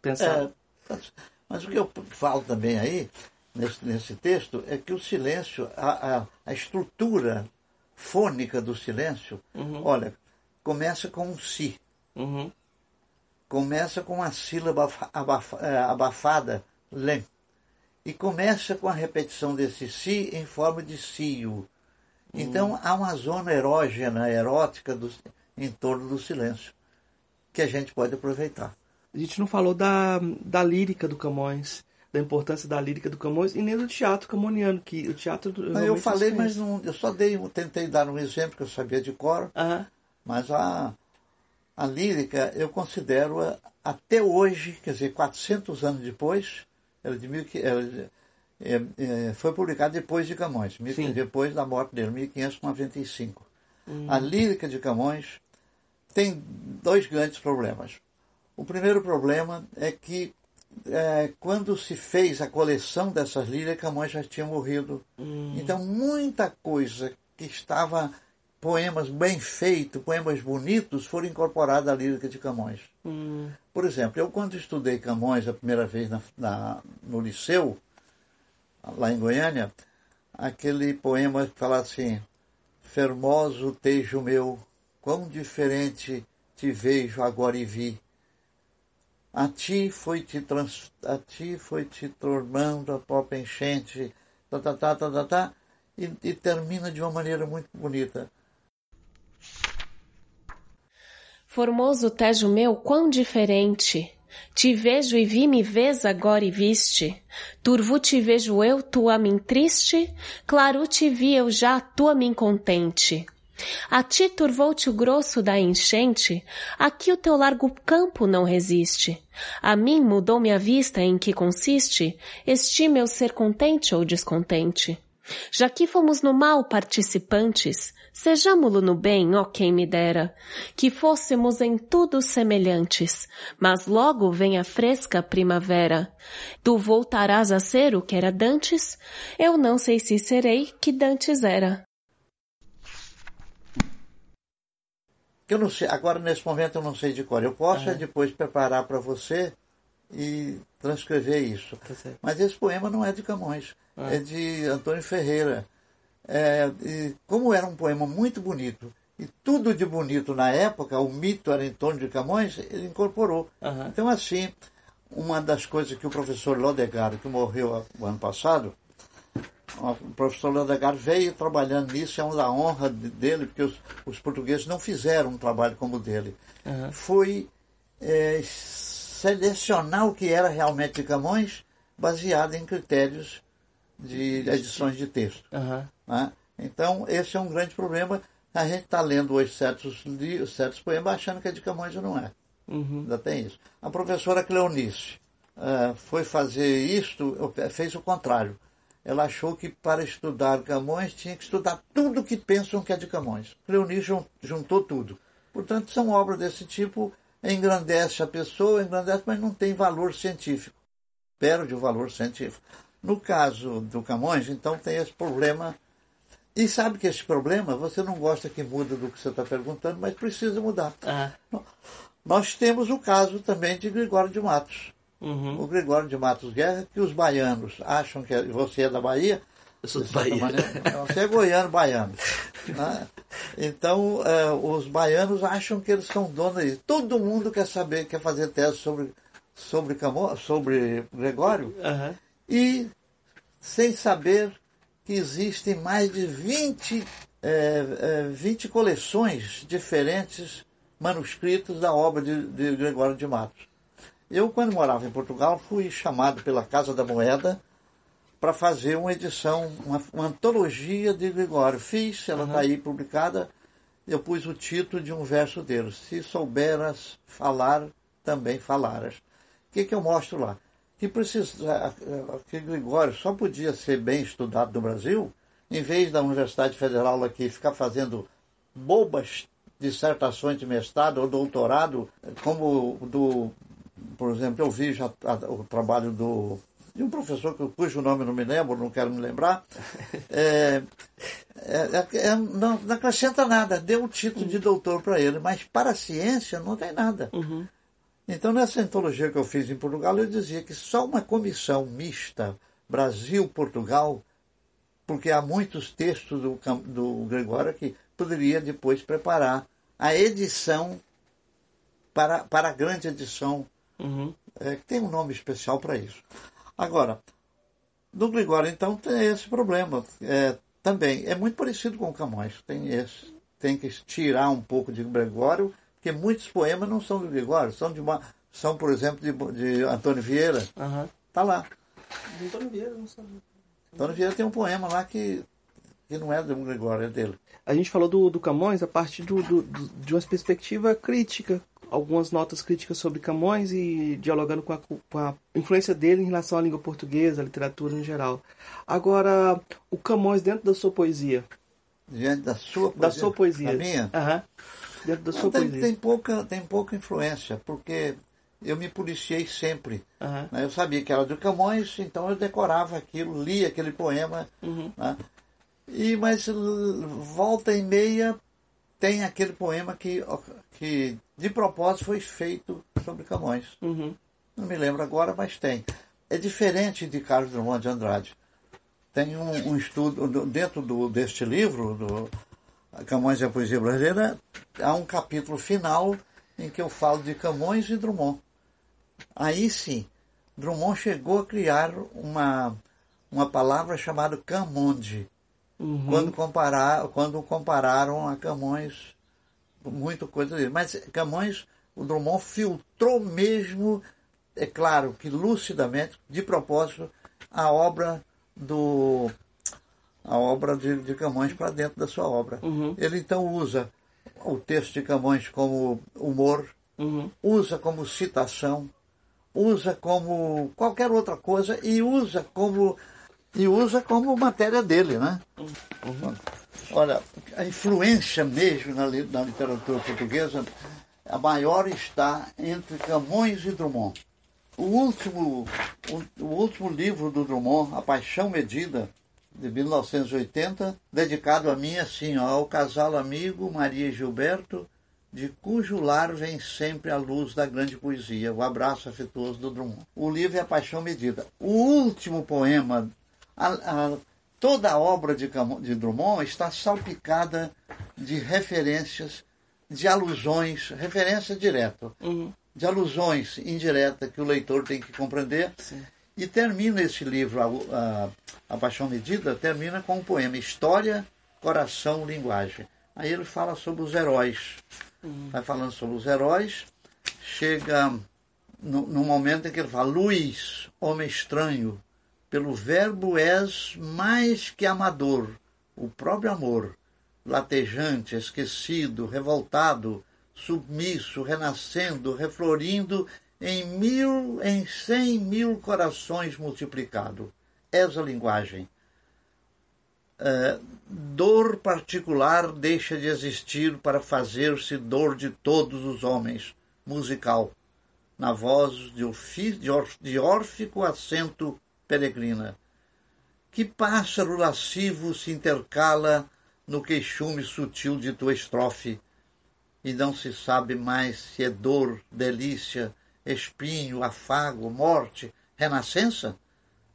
pensando. É, mas o que eu falo também aí, nesse, nesse texto, é que o silêncio, a, a, a estrutura fônica do silêncio, uhum. olha, começa com um si. Uhum. Começa com uma sílaba abafa, é, abafada, lem. E começa com a repetição desse si em forma de cio. Então uhum. há uma zona erógena, erótica do, em torno do silêncio, que a gente pode aproveitar. A gente não falou da, da lírica do Camões da importância da lírica do Camões e nem do teatro camoniano, que o teatro. Eu falei, mas não, eu só dei, tentei dar um exemplo que eu sabia de cor, uhum. mas a, a lírica eu considero até hoje, quer dizer, 400 anos depois, ela de mil, ela, é, é, foi publicada depois de Camões, Sim. depois da morte dele, 1595. Hum. A lírica de Camões tem dois grandes problemas. O primeiro problema é que é, quando se fez a coleção dessas lírias, Camões já tinha morrido. Hum. Então, muita coisa que estava, poemas bem feitos, poemas bonitos, foram incorporados à lírica de Camões. Hum. Por exemplo, eu quando estudei Camões a primeira vez na, na, no liceu, lá em Goiânia, aquele poema que fala assim, Fermoso tejo meu, quão diferente te vejo agora e vi a ti foi te, trans, a ti foi te tornando a própria enchente, tá, tá, tá, tá, tá, tá e, e termina de uma maneira muito bonita. Formoso Tejo meu, quão diferente! Te vejo e vi me vês agora e viste. Turvo te vejo eu, tu a mim triste, claro te vi eu já, tu a mim contente. A ti turvou-te o grosso da enchente, aqui o teu largo campo não resiste. A mim mudou-me a vista em que consiste, estime eu ser contente ou descontente. Já que fomos no mal participantes, sejamo-lo no bem, ó quem me dera, que fôssemos em tudo semelhantes, mas logo vem a fresca primavera. Tu voltarás a ser o que era dantes, eu não sei se serei que dantes era. Eu não sei, agora nesse momento eu não sei de cor. Eu posso é. depois preparar para você e transcrever isso. Tá Mas esse poema não é de Camões, é, é de Antônio Ferreira. É, como era um poema muito bonito e tudo de bonito na época, o mito era em torno de Camões, ele incorporou. Uhum. Então, assim, uma das coisas que o professor Lodegar, que morreu o ano passado, o professor Lodegar veio trabalhando nisso, é uma honra dele, porque os, os portugueses não fizeram um trabalho como o dele. Uhum. Foi é, selecionar o que era realmente de Camões, baseado em critérios de edições de texto. Uhum. Né? Então, esse é um grande problema. A gente está lendo hoje certos, certos poemas achando que é de Camões e não é. Uhum. Ainda tem isso. A professora Cleonice uh, foi fazer isto, fez o contrário. Ela achou que para estudar Camões tinha que estudar tudo que pensam que é de Camões. Cleonice juntou tudo. Portanto, são obras desse tipo engrandece a pessoa, engrandece, mas não tem valor científico. Perde o valor científico. No caso do Camões, então, tem esse problema. E sabe que esse problema, você não gosta que muda do que você está perguntando, mas precisa mudar. Uhum. Nós temos o caso também de Gregório de Matos. Uhum. O Gregório de Matos Guerra, que os baianos acham que você é da Bahia, eu sou do Bahia. Maneira, você é goiano, baiano. Né? Então, é, os baianos acham que eles são donos disso. Todo mundo quer saber, quer fazer tese sobre, sobre, Camô, sobre Gregório, uhum. e sem saber que existem mais de 20, é, é, 20 coleções diferentes manuscritos da obra de, de Gregório de Matos. Eu, quando morava em Portugal, fui chamado pela Casa da Moeda para fazer uma edição, uma, uma, antologia de Gregório. Fiz, ela está uhum. aí publicada. Eu pus o título de um verso dele: Se souberas falar, também falaras. O que, que eu mostro lá? Que, precisa, que Gregório só podia ser bem estudado no Brasil, em vez da Universidade Federal aqui ficar fazendo bobas dissertações de mestrado ou doutorado, como do, por exemplo, eu vi já o trabalho do de um professor cujo nome não me lembro, não quero me lembrar, é, é, é, é não, não, acrescenta nada, deu o título de doutor para ele, mas para a ciência não tem nada. Uhum. Então, nessa antologia que eu fiz em Portugal, eu dizia que só uma comissão mista, Brasil-Portugal, porque há muitos textos do, do Gregório que poderia depois preparar a edição para, para a grande edição, uhum. é, que tem um nome especial para isso. Agora, do Gregório, então, tem esse problema. É, também é muito parecido com o Camões. Tem, esse, tem que tirar um pouco de Gregório, porque muitos poemas não são do Gregório, são, de uma, são por exemplo, de, de Antônio Vieira. Uhum. Tá lá. Antônio Vieira não sabe. Antônio Vieira tem um poema lá que, que não é do Gregório, é dele. A gente falou do, do Camões a partir do, do, do, de uma perspectiva crítica, algumas notas críticas sobre Camões e dialogando com a, com a, influência dele em relação à língua portuguesa, à literatura em geral. Agora, o Camões dentro da sua poesia. Dentro da sua poesia? Da sua poesia. Da minha? Uhum. Dentro da Não, sua tem, poesia. Tem pouca, tem pouca influência, porque eu me policiei sempre. Uhum. Né? Eu sabia que era do Camões, então eu decorava aquilo, lia aquele poema. Uhum. Né? E, mas volta e meia tem aquele poema que, que de propósito foi feito sobre Camões. Uhum. Não me lembro agora, mas tem. É diferente de Carlos Drummond de Andrade. Tem um, um estudo, dentro do, deste livro, do Camões e a Poesia Brasileira, há um capítulo final em que eu falo de Camões e Drummond. Aí sim, Drummond chegou a criar uma, uma palavra chamada Camonde, uhum. quando, comparar, quando compararam a Camões, muito coisa dele. Mas Camões, o Drummond filtrou mesmo, é claro que lucidamente, de propósito, a obra do a obra de, de Camões para dentro da sua obra. Uhum. Ele então usa o texto de Camões como humor, uhum. usa como citação, usa como qualquer outra coisa e usa como e usa como matéria dele, né? Olha, a influência mesmo na, na literatura portuguesa, a maior está entre Camões e Drummond. O último, o, o último livro do Drummond, A Paixão Medida, de 1980, dedicado a mim, assim, ó, ao casal amigo Maria e Gilberto, de cujo lar vem sempre a luz da grande poesia, o abraço afetuoso do Drummond. O livro é A Paixão Medida. O último poema, a, a, toda a obra de, de Drummond está salpicada de referências, de alusões, referência direta, uhum. de alusões indiretas que o leitor tem que compreender. Sim. E termina esse livro, a, a, a Paixão Medida, termina com um poema História, Coração, Linguagem. Aí ele fala sobre os heróis Uhum. Vai falando sobre os heróis. Chega no, no, momento em que ele fala: Luiz, homem estranho, pelo verbo és mais que amador, o próprio amor, latejante, esquecido, revoltado, submisso, renascendo, reflorindo em mil, em cem mil corações multiplicado. És a linguagem. Uh, dor particular deixa de existir para fazer-se dor de todos os homens, musical, na voz de, ofi, de, or, de órfico acento peregrina. Que pássaro lascivo se intercala no queixume sutil de tua estrofe, e não se sabe mais se é dor, delícia, espinho, afago, morte, renascença?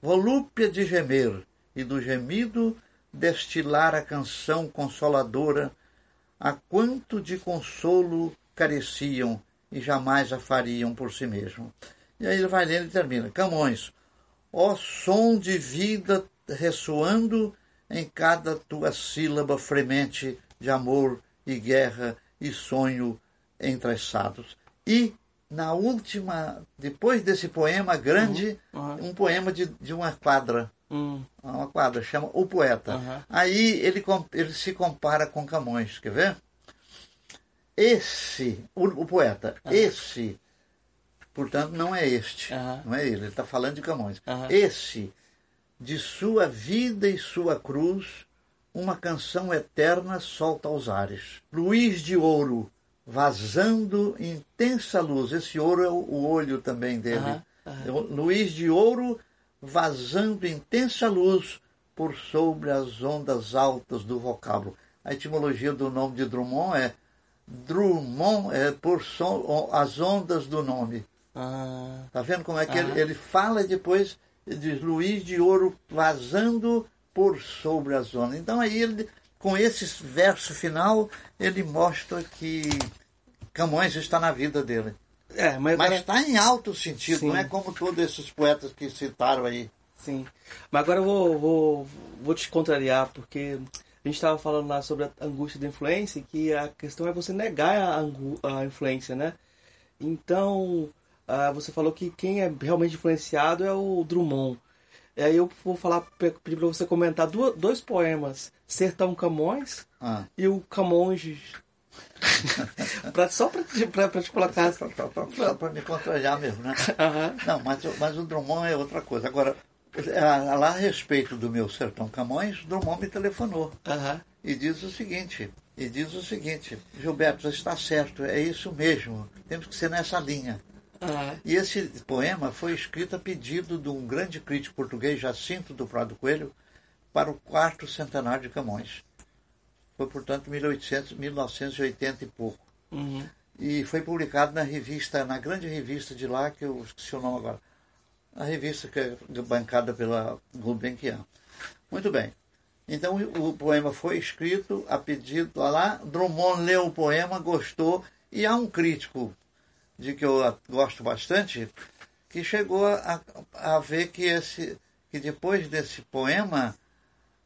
Volúpia de gemer, e do gemido destilar a canção consoladora a quanto de consolo careciam e jamais a fariam por si mesmo. E aí ele vai lendo e termina. Camões, ó som de vida ressoando em cada tua sílaba fremente de amor e guerra e sonho entreçados. E na última, depois desse poema grande, uhum, uhum. um poema de, de uma quadra Hum. Uma quadra, chama O Poeta. Uhum. Aí ele, ele se compara com Camões, quer ver? Esse, o, o poeta, uhum. esse, portanto, não é este, uhum. não é ele, ele está falando de Camões. Esse, de sua vida e sua cruz, uma canção eterna solta aos ares. Luiz de ouro, vazando intensa luz. Esse ouro é o, olho também dele. Luiz de ouro vazando intensa luz por sobre as ondas altas do vocábulo. A etimologia do nome de Drummond é Drummond é por som, as ondas do nome. Ah. Tá vendo como é que ah. ele, ele fala e depois ele diz Luiz de Ouro vazando por sobre as ondas. Então aí ele, com esse verso final, ele mostra que Camões está na vida dele. É, mas agora... está em alto sentido, Sim. não é como todos esses poetas que citaram aí. Sim. Mas agora eu vou, vou, vou te contrariar, porque a gente estava falando lá sobre a angústia da influência, que a questão é você negar a, a influência, né? Então, uh, você falou que quem é realmente influenciado é o Drummond. E aí eu vou falar, pedir para você comentar dois poemas, Sertão Camões ah. e o Camões pra, só para te, pra, pra te colocar. Para me contrariar mesmo, né? Uhum. Não, mas, mas o Drummond é outra coisa. Agora, lá a respeito do meu Sertão Camões, Drummond me telefonou. Uhum. E diz o seguinte, e diz o seguinte, Gilberto, você está certo, é isso mesmo, temos que ser nessa linha. Uhum. E esse poema foi escrito a pedido de um grande crítico português, Jacinto do Prado Coelho, para o quarto centenário de Camões. Foi, portanto, 1800, 1980 e pouco. Uhum. E foi publicado na revista, na grande revista de lá, que eu esqueci o nome agora. A revista que é bancada pela Gulbenkian. Muito bem. Então o poema foi escrito a pedido lá. Drummond leu o poema, gostou, e há um crítico de que eu gosto bastante, que chegou a, a ver que, esse, que depois desse poema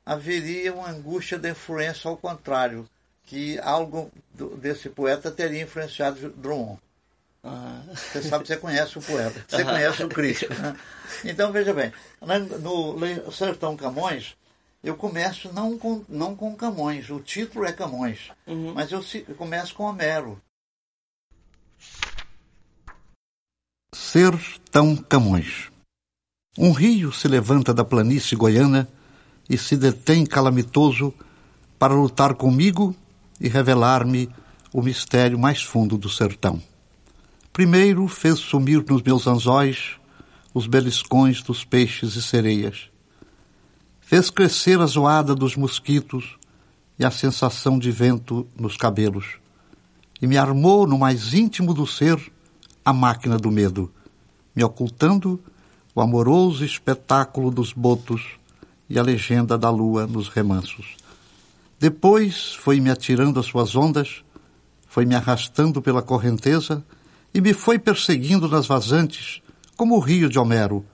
haveria uma angústia de influência ao contrário, que algo do, desse poeta teria influenciado Drummond. Ah. Você sabe, você conhece o poeta, você conhece o crítico. Né? Então, veja bem, no Sertão Camões, eu começo não com, não com Camões, o título é Camões, uhum. mas eu, eu começo com Homero. Sertão Camões. Um rio se levanta da planície goiana e se detém calamitoso para lutar comigo e revelar-me o mistério mais fundo do sertão. Primeiro fez sumir nos meus anzóis os beliscões dos peixes e sereias. Fez crescer a zoada dos mosquitos e a sensação de vento nos cabelos. E me armou no mais íntimo do ser a máquina do medo, me ocultando o amoroso espetáculo dos botos e a legenda da lua nos remansos. Depois foi me atirando às suas ondas, foi me arrastando pela correnteza e me foi perseguindo nas vazantes, como o rio de Homero,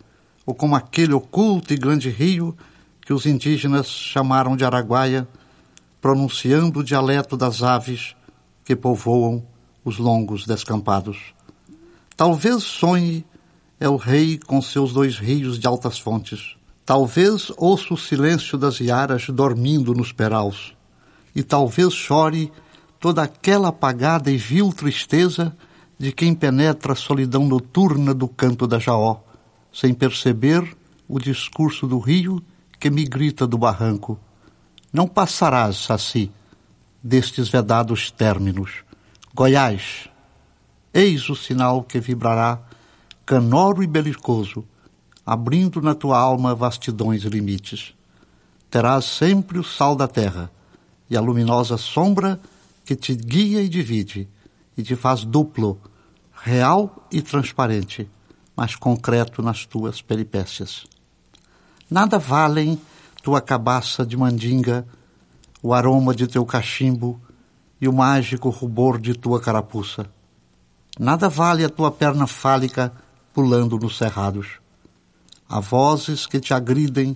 ou como aquele oculto e grande rio que os indígenas chamaram de Araguaia, pronunciando o dialeto das aves que povoam os longos descampados. Talvez sonhe é o rei com seus dois rios de altas fontes. Talvez ouça o silêncio das iaras dormindo nos peraus. E talvez chore toda aquela apagada e vil tristeza de quem penetra a solidão noturna do canto da Jaó, sem perceber o discurso do rio que me grita do barranco. Não passarás, Saci, destes vedados términos. Goiás, eis o sinal que vibrará, canoro e belicoso, abrindo na tua alma vastidões e limites. Terás sempre o sal da terra e a luminosa sombra que te guia e divide e te faz duplo, real e transparente, mas concreto nas tuas peripécias. Nada valem tua cabaça de mandinga, o aroma de teu cachimbo e o mágico rubor de tua carapuça. Nada vale a tua perna fálica pulando nos cerrados. Há vozes que te agridem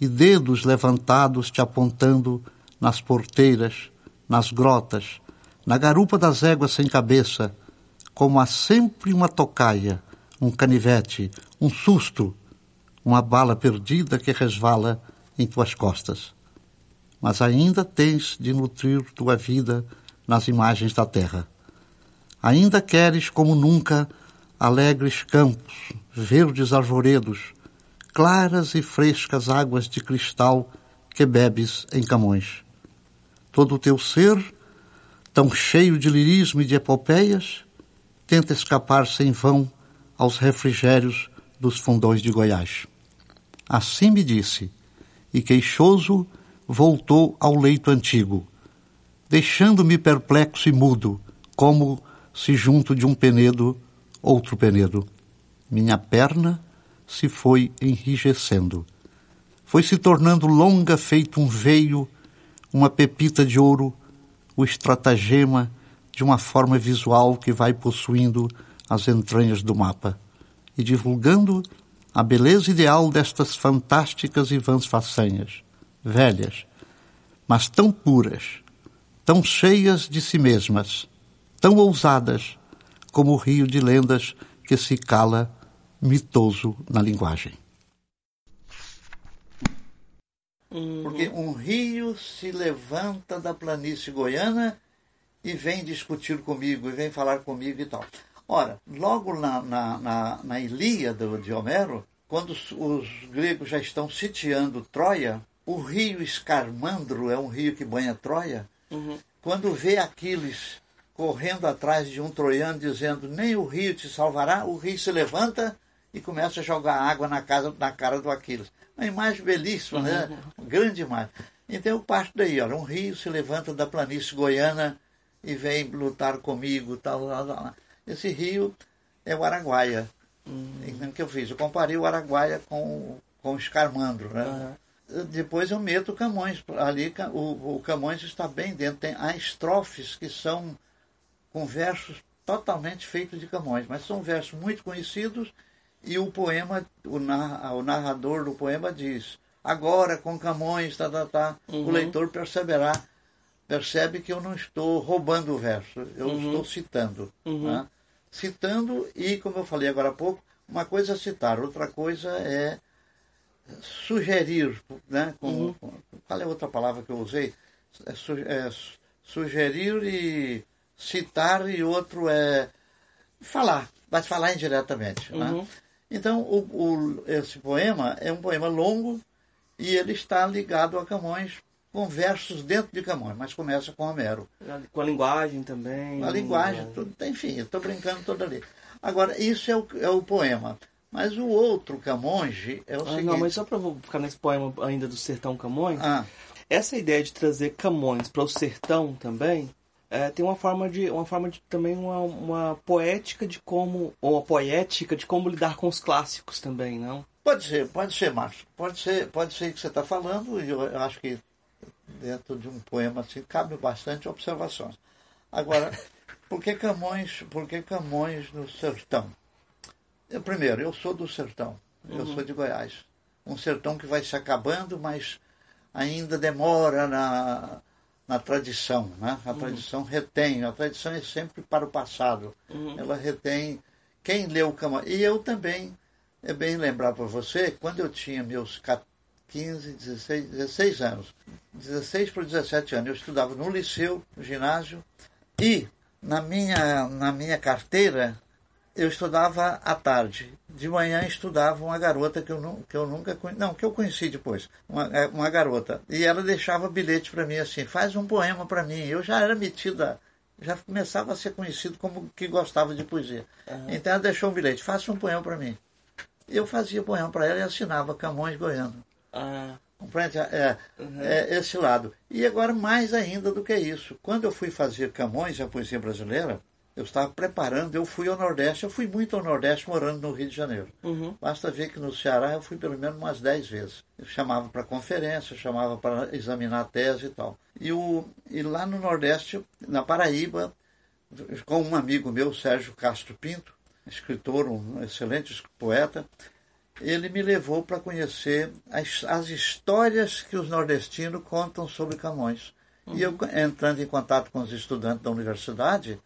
e dedos levantados te apontando nas porteiras, nas grotas, na garupa das éguas sem cabeça, como há sempre uma tocaia, um canivete, um susto, uma bala perdida que resvala em tuas costas. Mas ainda tens de nutrir tua vida nas imagens da terra. Ainda queres, como nunca, alegres campos, verdes arvoredos, claras e frescas águas de cristal que bebes em Camões. Todo o teu ser, tão cheio de lirismo e de epopeias, tenta escapar sem vão aos refrigérios dos fundões de Goiás. Assim me disse, e queixoso voltou ao leito antigo, deixando-me perplexo e mudo, como se junto de um penedo outro penedo. Minha perna se foi enrijecendo. Foi se tornando longa feito um veio, uma pepita de ouro, o estratagema de uma forma visual que vai possuindo as entranhas do mapa e divulgando a beleza ideal destas fantásticas e vãs façanhas, velhas, mas tão puras, tão cheias de si mesmas, tão ousadas como o rio de lendas que se cala mitoso na linguagem. Porque um rio se levanta da planície goiana e vem discutir comigo, e vem falar comigo e tal. Ora, logo na, na, na, na Ilíada de Homero, quando os, os, gregos já estão sitiando Troia, o rio Escarmandro é um rio que banha Troia. Uhum. Quando vê Aquiles correndo atrás de um troiano dizendo nem o rio te salvará, o rio se levanta e começa a jogar água na, casa, na cara do Aquiles. Uma imagem belíssima, né? uhum. né? grande imagem. Então eu parto daí, olha, um rio se levanta da planície goiana e vem lutar comigo, tal, tal, tal. Esse rio é o Araguaia. Hum. que eu fiz? Eu comparei o Araguaia com, com o Escarmandro, né? Uhum. Depois eu meto o Camões. Ali o, o Camões está bem dentro. Tem há estrofes que são com versos totalmente feitos de Camões, mas são versos muito conhecidos e o poema, o, narra, o narrador do poema diz: agora com Camões, tá, tá, tá. Uhum. O leitor perceberá, percebe que eu não estou roubando o verso, eu uhum. estou citando. Uhum. Né? Citando e, como eu falei agora há pouco, uma coisa é citar, outra coisa é sugerir, né? Com, uhum. qual é a outra palavra que eu usei? É, é, sugerir e citar e outro é falar, mas falar indiretamente. Né? Uhum. Né? Então, o, o, esse poema é um poema longo e ele está ligado a Camões com versos dentro de Camões, mas começa com Homero. Com a linguagem também. A linguagem, tudo, enfim, estou brincando todo ali. Agora, isso é o, é o poema. Mas o outro Camões é o ah, seguinte... Não, mas só para ficar nesse poema ainda do Sertão Camões, ah. essa ideia de trazer Camões para o sertão também é, tem uma forma de uma forma de também uma, uma poética de como ou uma poética de como lidar com os clássicos também não? Pode ser pode ser Márcio. Pode ser pode ser que você está falando e eu, eu, acho que dentro de um poema assim cabe bastante observações. Agora por que Camões por que Camões no sertão? Eu, primeiro eu sou do sertão. Eu uhum. sou de Goiás. Um sertão que vai se acabando mas ainda demora na na tradição. Né? A uhum. tradição retém, a tradição é sempre para o passado. Uhum. Ela retém quem leu Camões. E eu também, é bem lembrar para você, quando eu tinha meus 15, 16, 16 anos, 16 para 17 anos, eu estudava no liceu, no ginásio, e na minha, na minha carteira eu estudava à tarde. De manhã estudava uma garota que eu, não, que eu nunca conheci, não, que eu conheci depois, uma, é, uma garota. E ela deixava bilhete para mim assim, faz um poema para mim. Eu já era metida, já começava a ser conhecido como que gostava de poesia. Uhum. Então ela deixou um bilhete, faça um poema para mim. Eu fazia poema para ela e assinava Camões Goiano. Uhum. Compreende? É, uhum. é, esse lado. E agora, mais ainda do que isso. Quando eu fui fazer Camões, a poesia brasileira, eu estava preparando, eu fui ao Nordeste, eu fui muito ao Nordeste morando no Rio de Janeiro. Uhum. Basta ver que no Ceará eu fui pelo menos umas 10 vezes. Eu chamava para conferência, chamava para examinar a tese e tal. E, o, e lá no Nordeste, na Paraíba, com um amigo meu, Sérgio Castro Pinto, escritor, um excelente poeta, ele me levou para conhecer as, as histórias que os nordestinos contam sobre Camões. Uhum. E eu, entrando em contato com os estudantes da universidade,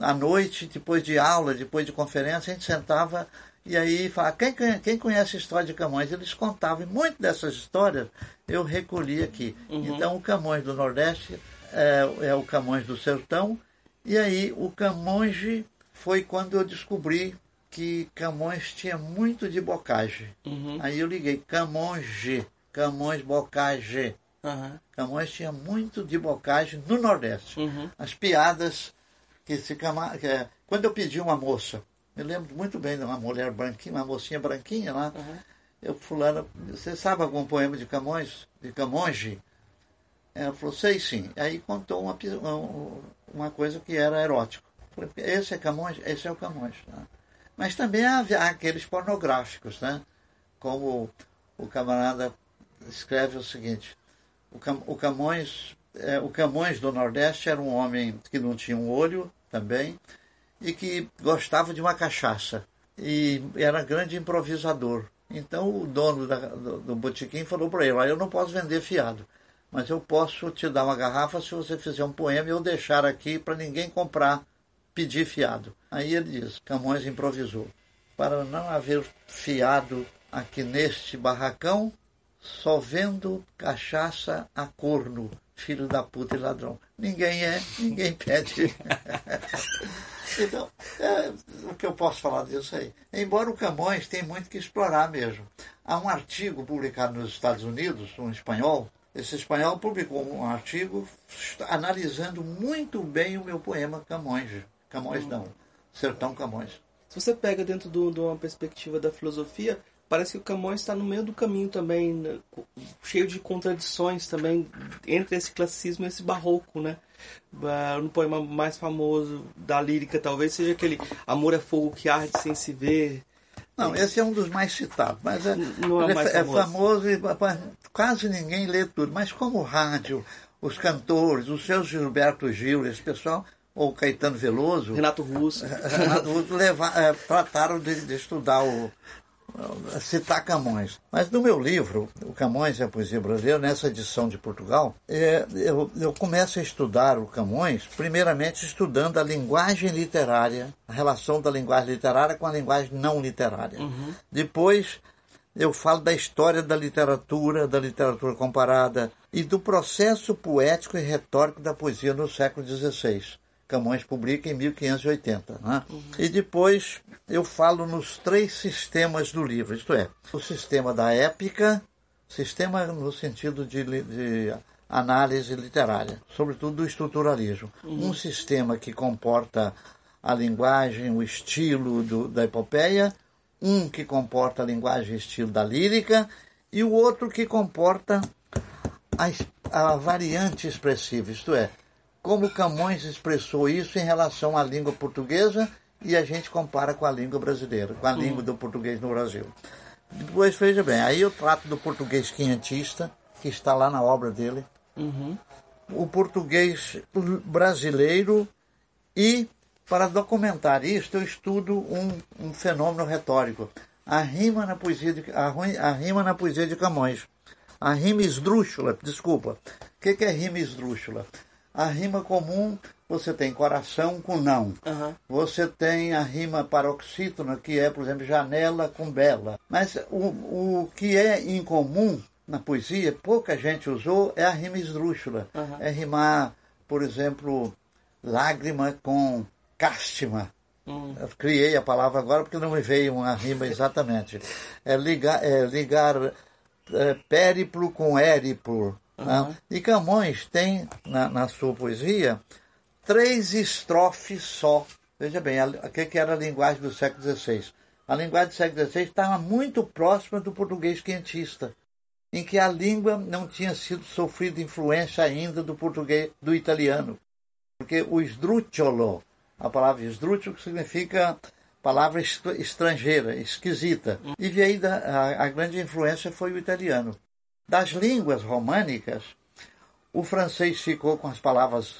à noite, depois de aula, depois de conferência, a gente sentava e aí falava, quem, quem conhece a história de Camões? Eles contavam, e muitas dessas histórias eu recolhi aqui. Uhum. Então, o Camões do Nordeste é, é, o Camões do Sertão, e aí o Camões foi quando eu descobri que Camões tinha muito de bocage. Uhum. Aí eu liguei, Camões, Camões Bocage. Uhum. Camões tinha muito de bocage no Nordeste. Uhum. As piadas que se que é, quando eu pedi uma moça, me lembro muito bem de uma mulher branquinha, uma mocinha branquinha lá, uhum. eu fulano, você sabe algum poema de Camões, de Camões? Ela falou, sei sim. Aí contou uma, uma, uma coisa que era erótico. Falei, esse é Camões? Esse é o Camões. Né? Mas também há, há aqueles pornográficos, né? Como o camarada escreve o seguinte, o, Cam, o Camões é, o Camões do Nordeste era um homem que não tinha um olho também e que gostava de uma cachaça e era grande improvisador. Então o dono da, do, do botequim falou para ele: Eu não posso vender fiado, mas eu posso te dar uma garrafa se você fizer um poema e eu deixar aqui para ninguém comprar, pedir fiado. Aí ele diz: Camões improvisou. Para não haver fiado aqui neste barracão, só vendo cachaça a corno filho da puta e ladrão. Ninguém é, ninguém pede. então, é, o que eu posso falar disso aí? Embora o Camões tenha muito que explorar mesmo. Há um artigo publicado nos Estados Unidos, um espanhol, esse espanhol publicou um artigo analisando muito bem o meu poema Camões. Camões não, Sertão Camões. Se você pega dentro de uma perspectiva da filosofia, parece que o Camões está no meio do caminho também, né? cheio de contradições também entre esse classicismo e esse barroco, né? No poema mais famoso da lírica talvez seja aquele Amor é fogo que arde sem se ver. Não, esse é um dos mais citados, mas é, Não é, é, famoso. é famoso e quase ninguém lê tudo. Mas como o rádio, os cantores, os seus Gilberto Gil, esse pessoal ou Caetano Veloso, Renato Russo, Renato Russo levar, é, trataram de, de estudar o, citar Camões. Mas no meu livro, O Camões e a Poesia Brasileira, nessa edição de Portugal, é, eu, eu começo a estudar o Camões, primeiramente estudando a linguagem literária, a relação da linguagem literária com a linguagem não literária. Uhum. Depois, eu falo da história da literatura, da literatura comparada e do processo poético e retórico da poesia no século XVI. Camões publica em 1580. Né? Uhum. E depois eu falo nos três sistemas do livro, isto é, o sistema da épica, sistema no sentido de, de análise literária, sobretudo do estruturalismo. Uhum. Um sistema que comporta a linguagem, o estilo do, da epopeia, um que comporta a linguagem e estilo da lírica, e o outro que comporta a, a variante expressiva, isto é, como Camões expressou isso em relação à língua portuguesa e a gente compara com a língua brasileira, com a língua do português no Brasil. Depois, veja bem, aí eu trato do português quinhentista, que está lá na obra dele, uhum. o português brasileiro e, para documentar isso, eu estudo um, um fenômeno retórico, a rima na poesia de, a, a rima na poesia de Camões. A rima esdrúxula, desculpa. O que, que é rima esdrúxula? A rima comum, você tem coração com não. Uhum. Você tem a rima paroxítona, que é, por exemplo, janela com bela. Mas o, o que é incomum na poesia, pouca gente usou, é a rima esdrúxula. Uhum. É rimar, por exemplo, lágrima com cástima. Eu criei a palavra agora porque não me veio uma rima exatamente. É ligar, é ligar é, périplo com ériplo. Uhum. E Camões tem, na, na, sua poesia, três estrofes só. Veja bem, o que era a linguagem do século XVI? A linguagem do século XVI estava muito próxima do português quentista, em que a língua não tinha sido sofrida influência ainda do português do italiano. Porque o sdrucciolo, a palavra sdrucciolo significa palavra estrangeira, esquisita. E veio da, a, a grande influência foi o italiano. Das línguas românicas, o francês ficou com as palavras,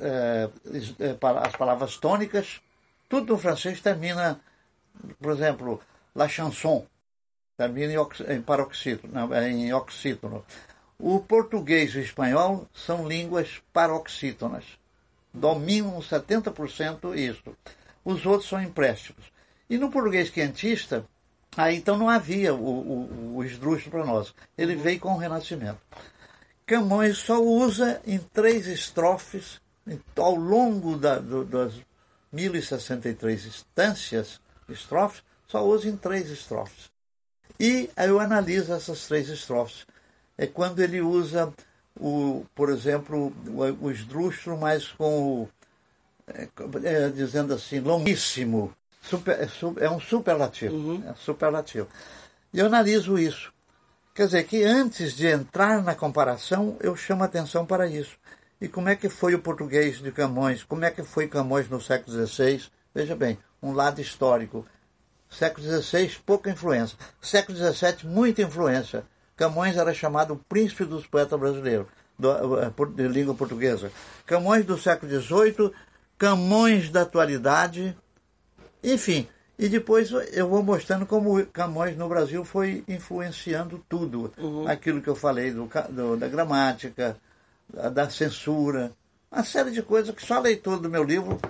eh, eh as palavras tônicas. Tudo no francês termina, por exemplo, la chanson, termina em, em paroxítono, em oxítono. O português e o espanhol são línguas paroxítonas. Dominam 70% isso. Os outros são empréstimos. E no português quentista, Aí então não havia o, o, o esdrúxulo para nós. Ele veio com o Renascimento. Camões só usa em três estrofes, ao longo da, do, das 1063 instâncias, estrofes, só usa em três estrofes. E aí eu analiso essas três estrofes. É quando ele usa, o, por exemplo, o, o esdrúxulo, mas com o, é, é, dizendo assim, longuíssimo, Super, é, é, um superlativo. Uhum. É superlativo. E eu analiso isso. Quer dizer, que antes de entrar na comparação, eu chamo atenção para isso. E como é que foi o português de Camões? Como é que foi Camões no século XVI? Veja bem, um lado histórico. Século XVI, pouca influência. Século XVII, muita influência. Camões era chamado o príncipe dos poetas brasileiros, eh, de língua portuguesa. Camões do século XVIII, Camões da atualidade, enfim, e depois eu vou mostrando como Camões no Brasil foi influenciando tudo. Uhum. Aquilo que eu falei do, do, da gramática, da censura, uma série de coisas que só a leitura do meu livro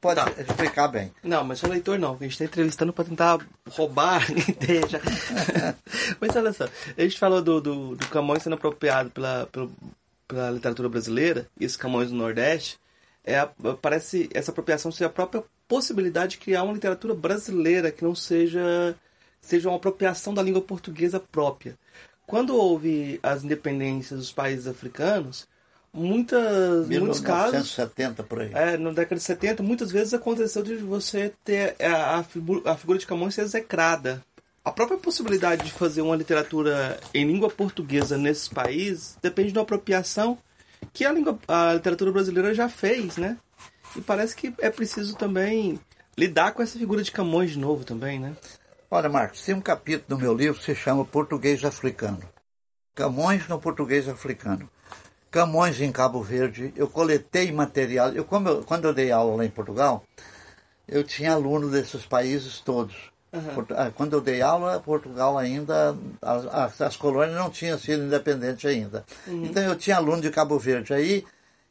pode tá. explicar bem. Não, mas só leitor não. A gente está entrevistando para tentar roubar ideia. Já. mas olha só, a gente falou do, do, do Camões sendo apropriado pela, pela, pela literatura brasileira, e esse Camões do Nordeste, é, parece essa apropriação ser a própria possibilidade de criar uma literatura brasileira que não seja seja uma apropriação da língua portuguesa própria. Quando houve as independências dos países africanos, muitas, 1970 muitos casos. por aí. É, na década de 70, muitas vezes aconteceu de você ter a, a, figura, a figura de Camões ser execrada. A própria possibilidade de fazer uma literatura em língua portuguesa nesses países depende da apropriação que a, língua, a literatura brasileira já fez, né? E parece que é preciso também lidar com essa figura de Camões de novo também, né? Olha, Marcos, tem um capítulo no meu livro que se chama Português Africano. Camões no Português Africano. Camões em Cabo Verde, eu coletei material. Eu, eu, quando eu dei aula lá em Portugal, eu tinha alunos desses países todos. Uhum. Quando eu dei aula, Portugal ainda, as, as colônias não tinham sido independentes ainda. Uhum. Então eu tinha aluno de Cabo Verde aí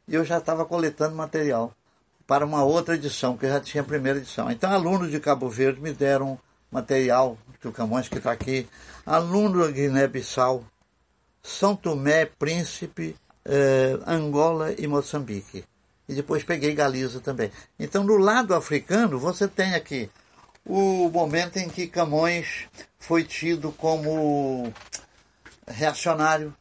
e eu já estava coletando material para uma outra edição, que já tinha a primeira edição. Então alunos de Cabo Verde me deram material, que o Camões que está aqui, aluno da Guiné-Bissau, São Tomé, Príncipe, eh, Angola e Moçambique. E depois peguei Galiza também. Então, no lado africano, você tem aqui o momento em que Camões foi tido como reacionário.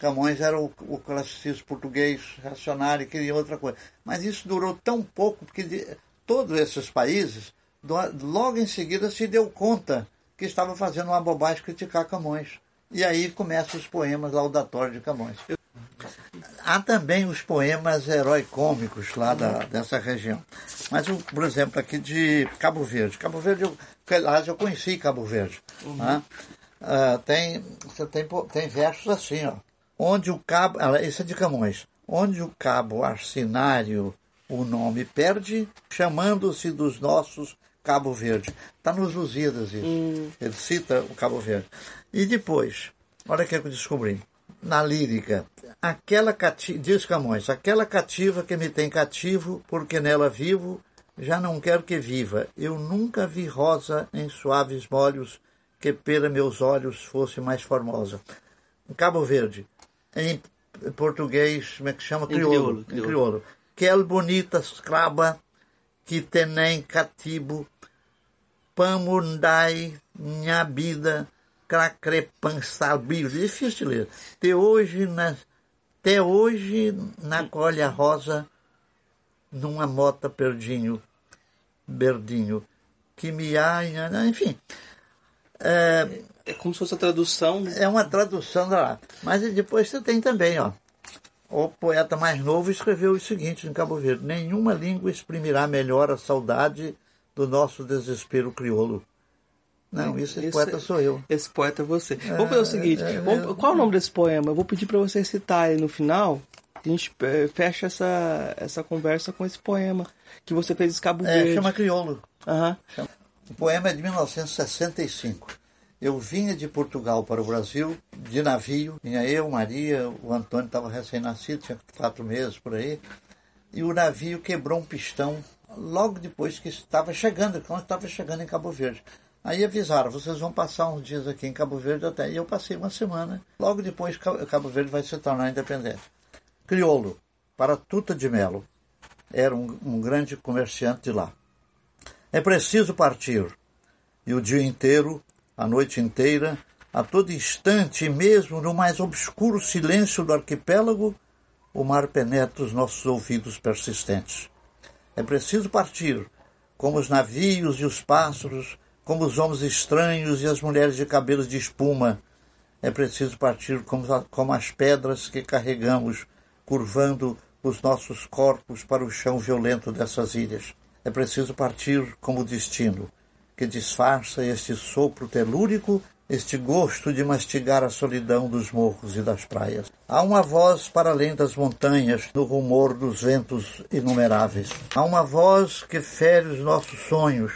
Camões era o, o classicismo português reacionário, queria outra coisa. Mas isso durou tão pouco, porque de, todos esses países, do, logo em seguida, se deu conta que estava fazendo uma bobagem criticar Camões. E aí começam os poemas laudatórios de Camões. Há também os poemas herói-cômicos lá da, dessa região. Mas, por exemplo, aqui de Cabo Verde. Cabo Verde, eu, aliás, eu conheci Cabo Verde. Uhum. Né? Uh, tem, você tem, tem versos assim, ó. Onde o cabo. Isso é de Camões. Onde o cabo arcinário o nome perde, chamando-se dos nossos Cabo Verde. Está nos Lusíadas isso. Hum. Ele cita o Cabo Verde. E depois, olha o que eu descobri. Na lírica, aquela cativa, diz Camões, aquela cativa que me tem cativo, porque nela vivo, já não quero que viva. Eu nunca vi rosa em suaves molhos, que pela meus olhos fosse mais formosa. Cabo Verde, em português, como é que chama? Crioulo. Em crioulo. Quel bonita escrava que tenem cativo, pamundai minha vida, cracrepansalbio. Difícil de ler. Até hoje, na, até hoje, na colha rosa, numa mota perdinho, berdinho, que me há, enfim. É, é como se fosse a tradução. É uma tradução da lá. Mas depois você tem também, ó. O poeta mais novo escreveu o seguinte em Cabo Verde: Nenhuma língua exprimirá melhor a saudade do nosso desespero crioulo. Não, esse, esse poeta sou eu. Esse poeta é você. É, vamos fazer o seguinte: é, é, vamos, qual é o nome desse poema? Eu vou pedir para você citar no final. A gente é, fecha essa, essa conversa com esse poema que você fez em Cabo Verde. É, chama Crioulo. Uhum. O poema é de 1965. Eu vinha de Portugal para o Brasil de navio, vinha eu, Maria, o Antônio estava recém-nascido, tinha quatro meses por aí, e o navio quebrou um pistão logo depois que estava chegando, quando estava chegando em Cabo Verde. Aí avisaram, vocês vão passar uns dias aqui em Cabo Verde até. E eu passei uma semana. Logo depois, Cabo Verde vai se tornar independente. Crioulo, para Tuta de Melo, era um, um grande comerciante de lá. É preciso partir. E o dia inteiro a noite inteira, a todo instante, e mesmo no mais obscuro silêncio do arquipélago, o mar penetra os nossos ouvidos persistentes. É preciso partir, como os navios e os pássaros, como os homens estranhos e as mulheres de cabelos de espuma. É preciso partir como, como as pedras que carregamos, curvando os nossos corpos para o chão violento dessas ilhas. É preciso partir como destino, que disfarça este sopro telúrico, este gosto de mastigar a solidão dos morros e das praias. Há uma voz para além das montanhas, no rumor dos ventos inumeráveis. Há uma voz que fere os nossos sonhos,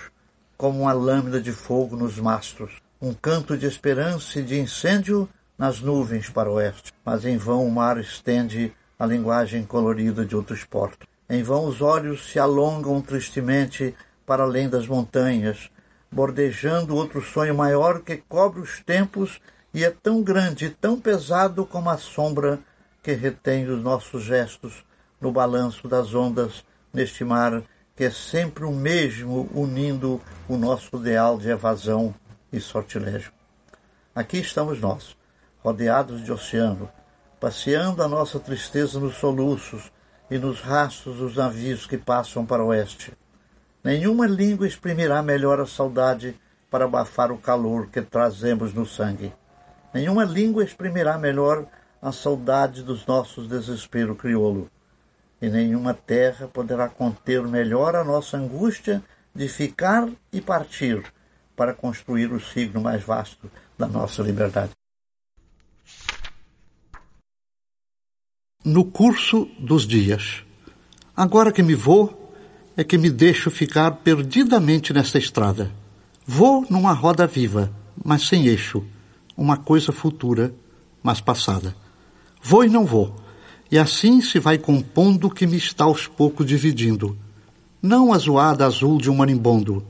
como uma lâmina de fogo nos mastros. Um canto de esperança e de incêndio nas nuvens para o oeste. Mas em vão o mar estende a linguagem colorida de outros portos. Em vão os olhos se alongam tristemente para além das montanhas, bordejando outro sonho maior que cobre os tempos e é tão grande e tão pesado como a sombra que retém os nossos gestos no balanço das ondas neste mar que é sempre o mesmo unindo o nosso ideal de evasão e sortilégio. Aqui estamos nós, rodeados de oceano, passeando a nossa tristeza nos soluços e nos rastros dos navios que passam para o oeste. Nenhuma língua exprimirá melhor a saudade para abafar o calor que trazemos no sangue. Nenhuma língua exprimirá melhor a saudade dos nossos desespero crioulo. E nenhuma terra poderá conter melhor a nossa angústia de ficar e partir para construir o signo mais vasto da nossa liberdade. no curso dos dias. Agora que me vou, é que me deixo ficar perdidamente nesta estrada. Vou numa roda viva, mas sem eixo, uma coisa futura, mas passada. Vou e não vou, e assim se vai compondo o que me está aos poucos dividindo. Não a zoada azul de um marimbondo,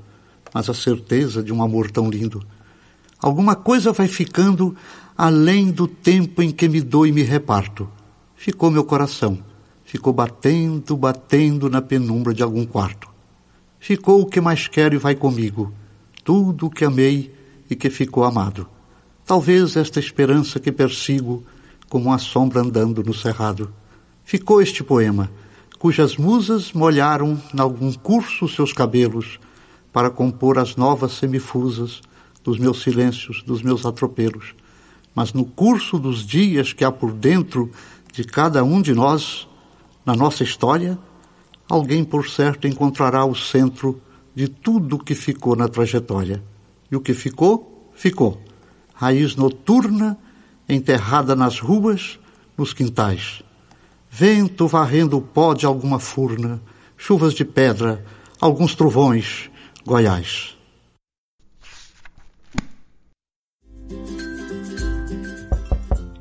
mas a certeza de um amor tão lindo. Alguma coisa vai ficando além do tempo em que me dou e me reparto. Ficou meu coração, ficou batendo, batendo na penumbra de algum quarto. Ficou o que mais quero e vai comigo, tudo o que amei e que ficou amado. Talvez esta esperança que persigo como uma sombra andando no cerrado. Ficou este poema, cujas musas molharam algum curso seus cabelos para compor as novas semifusas dos meus silêncios, dos meus atropelos. Mas no curso dos dias que há por dentro de cada um de nós, na nossa história, alguém por certo encontrará o centro de tudo que ficou na trajetória. E o que ficou, ficou. Raiz noturna, enterrada nas ruas, nos quintais. Vento varrendo o pó de alguma furna, chuvas de pedra, alguns trovões, Goiás.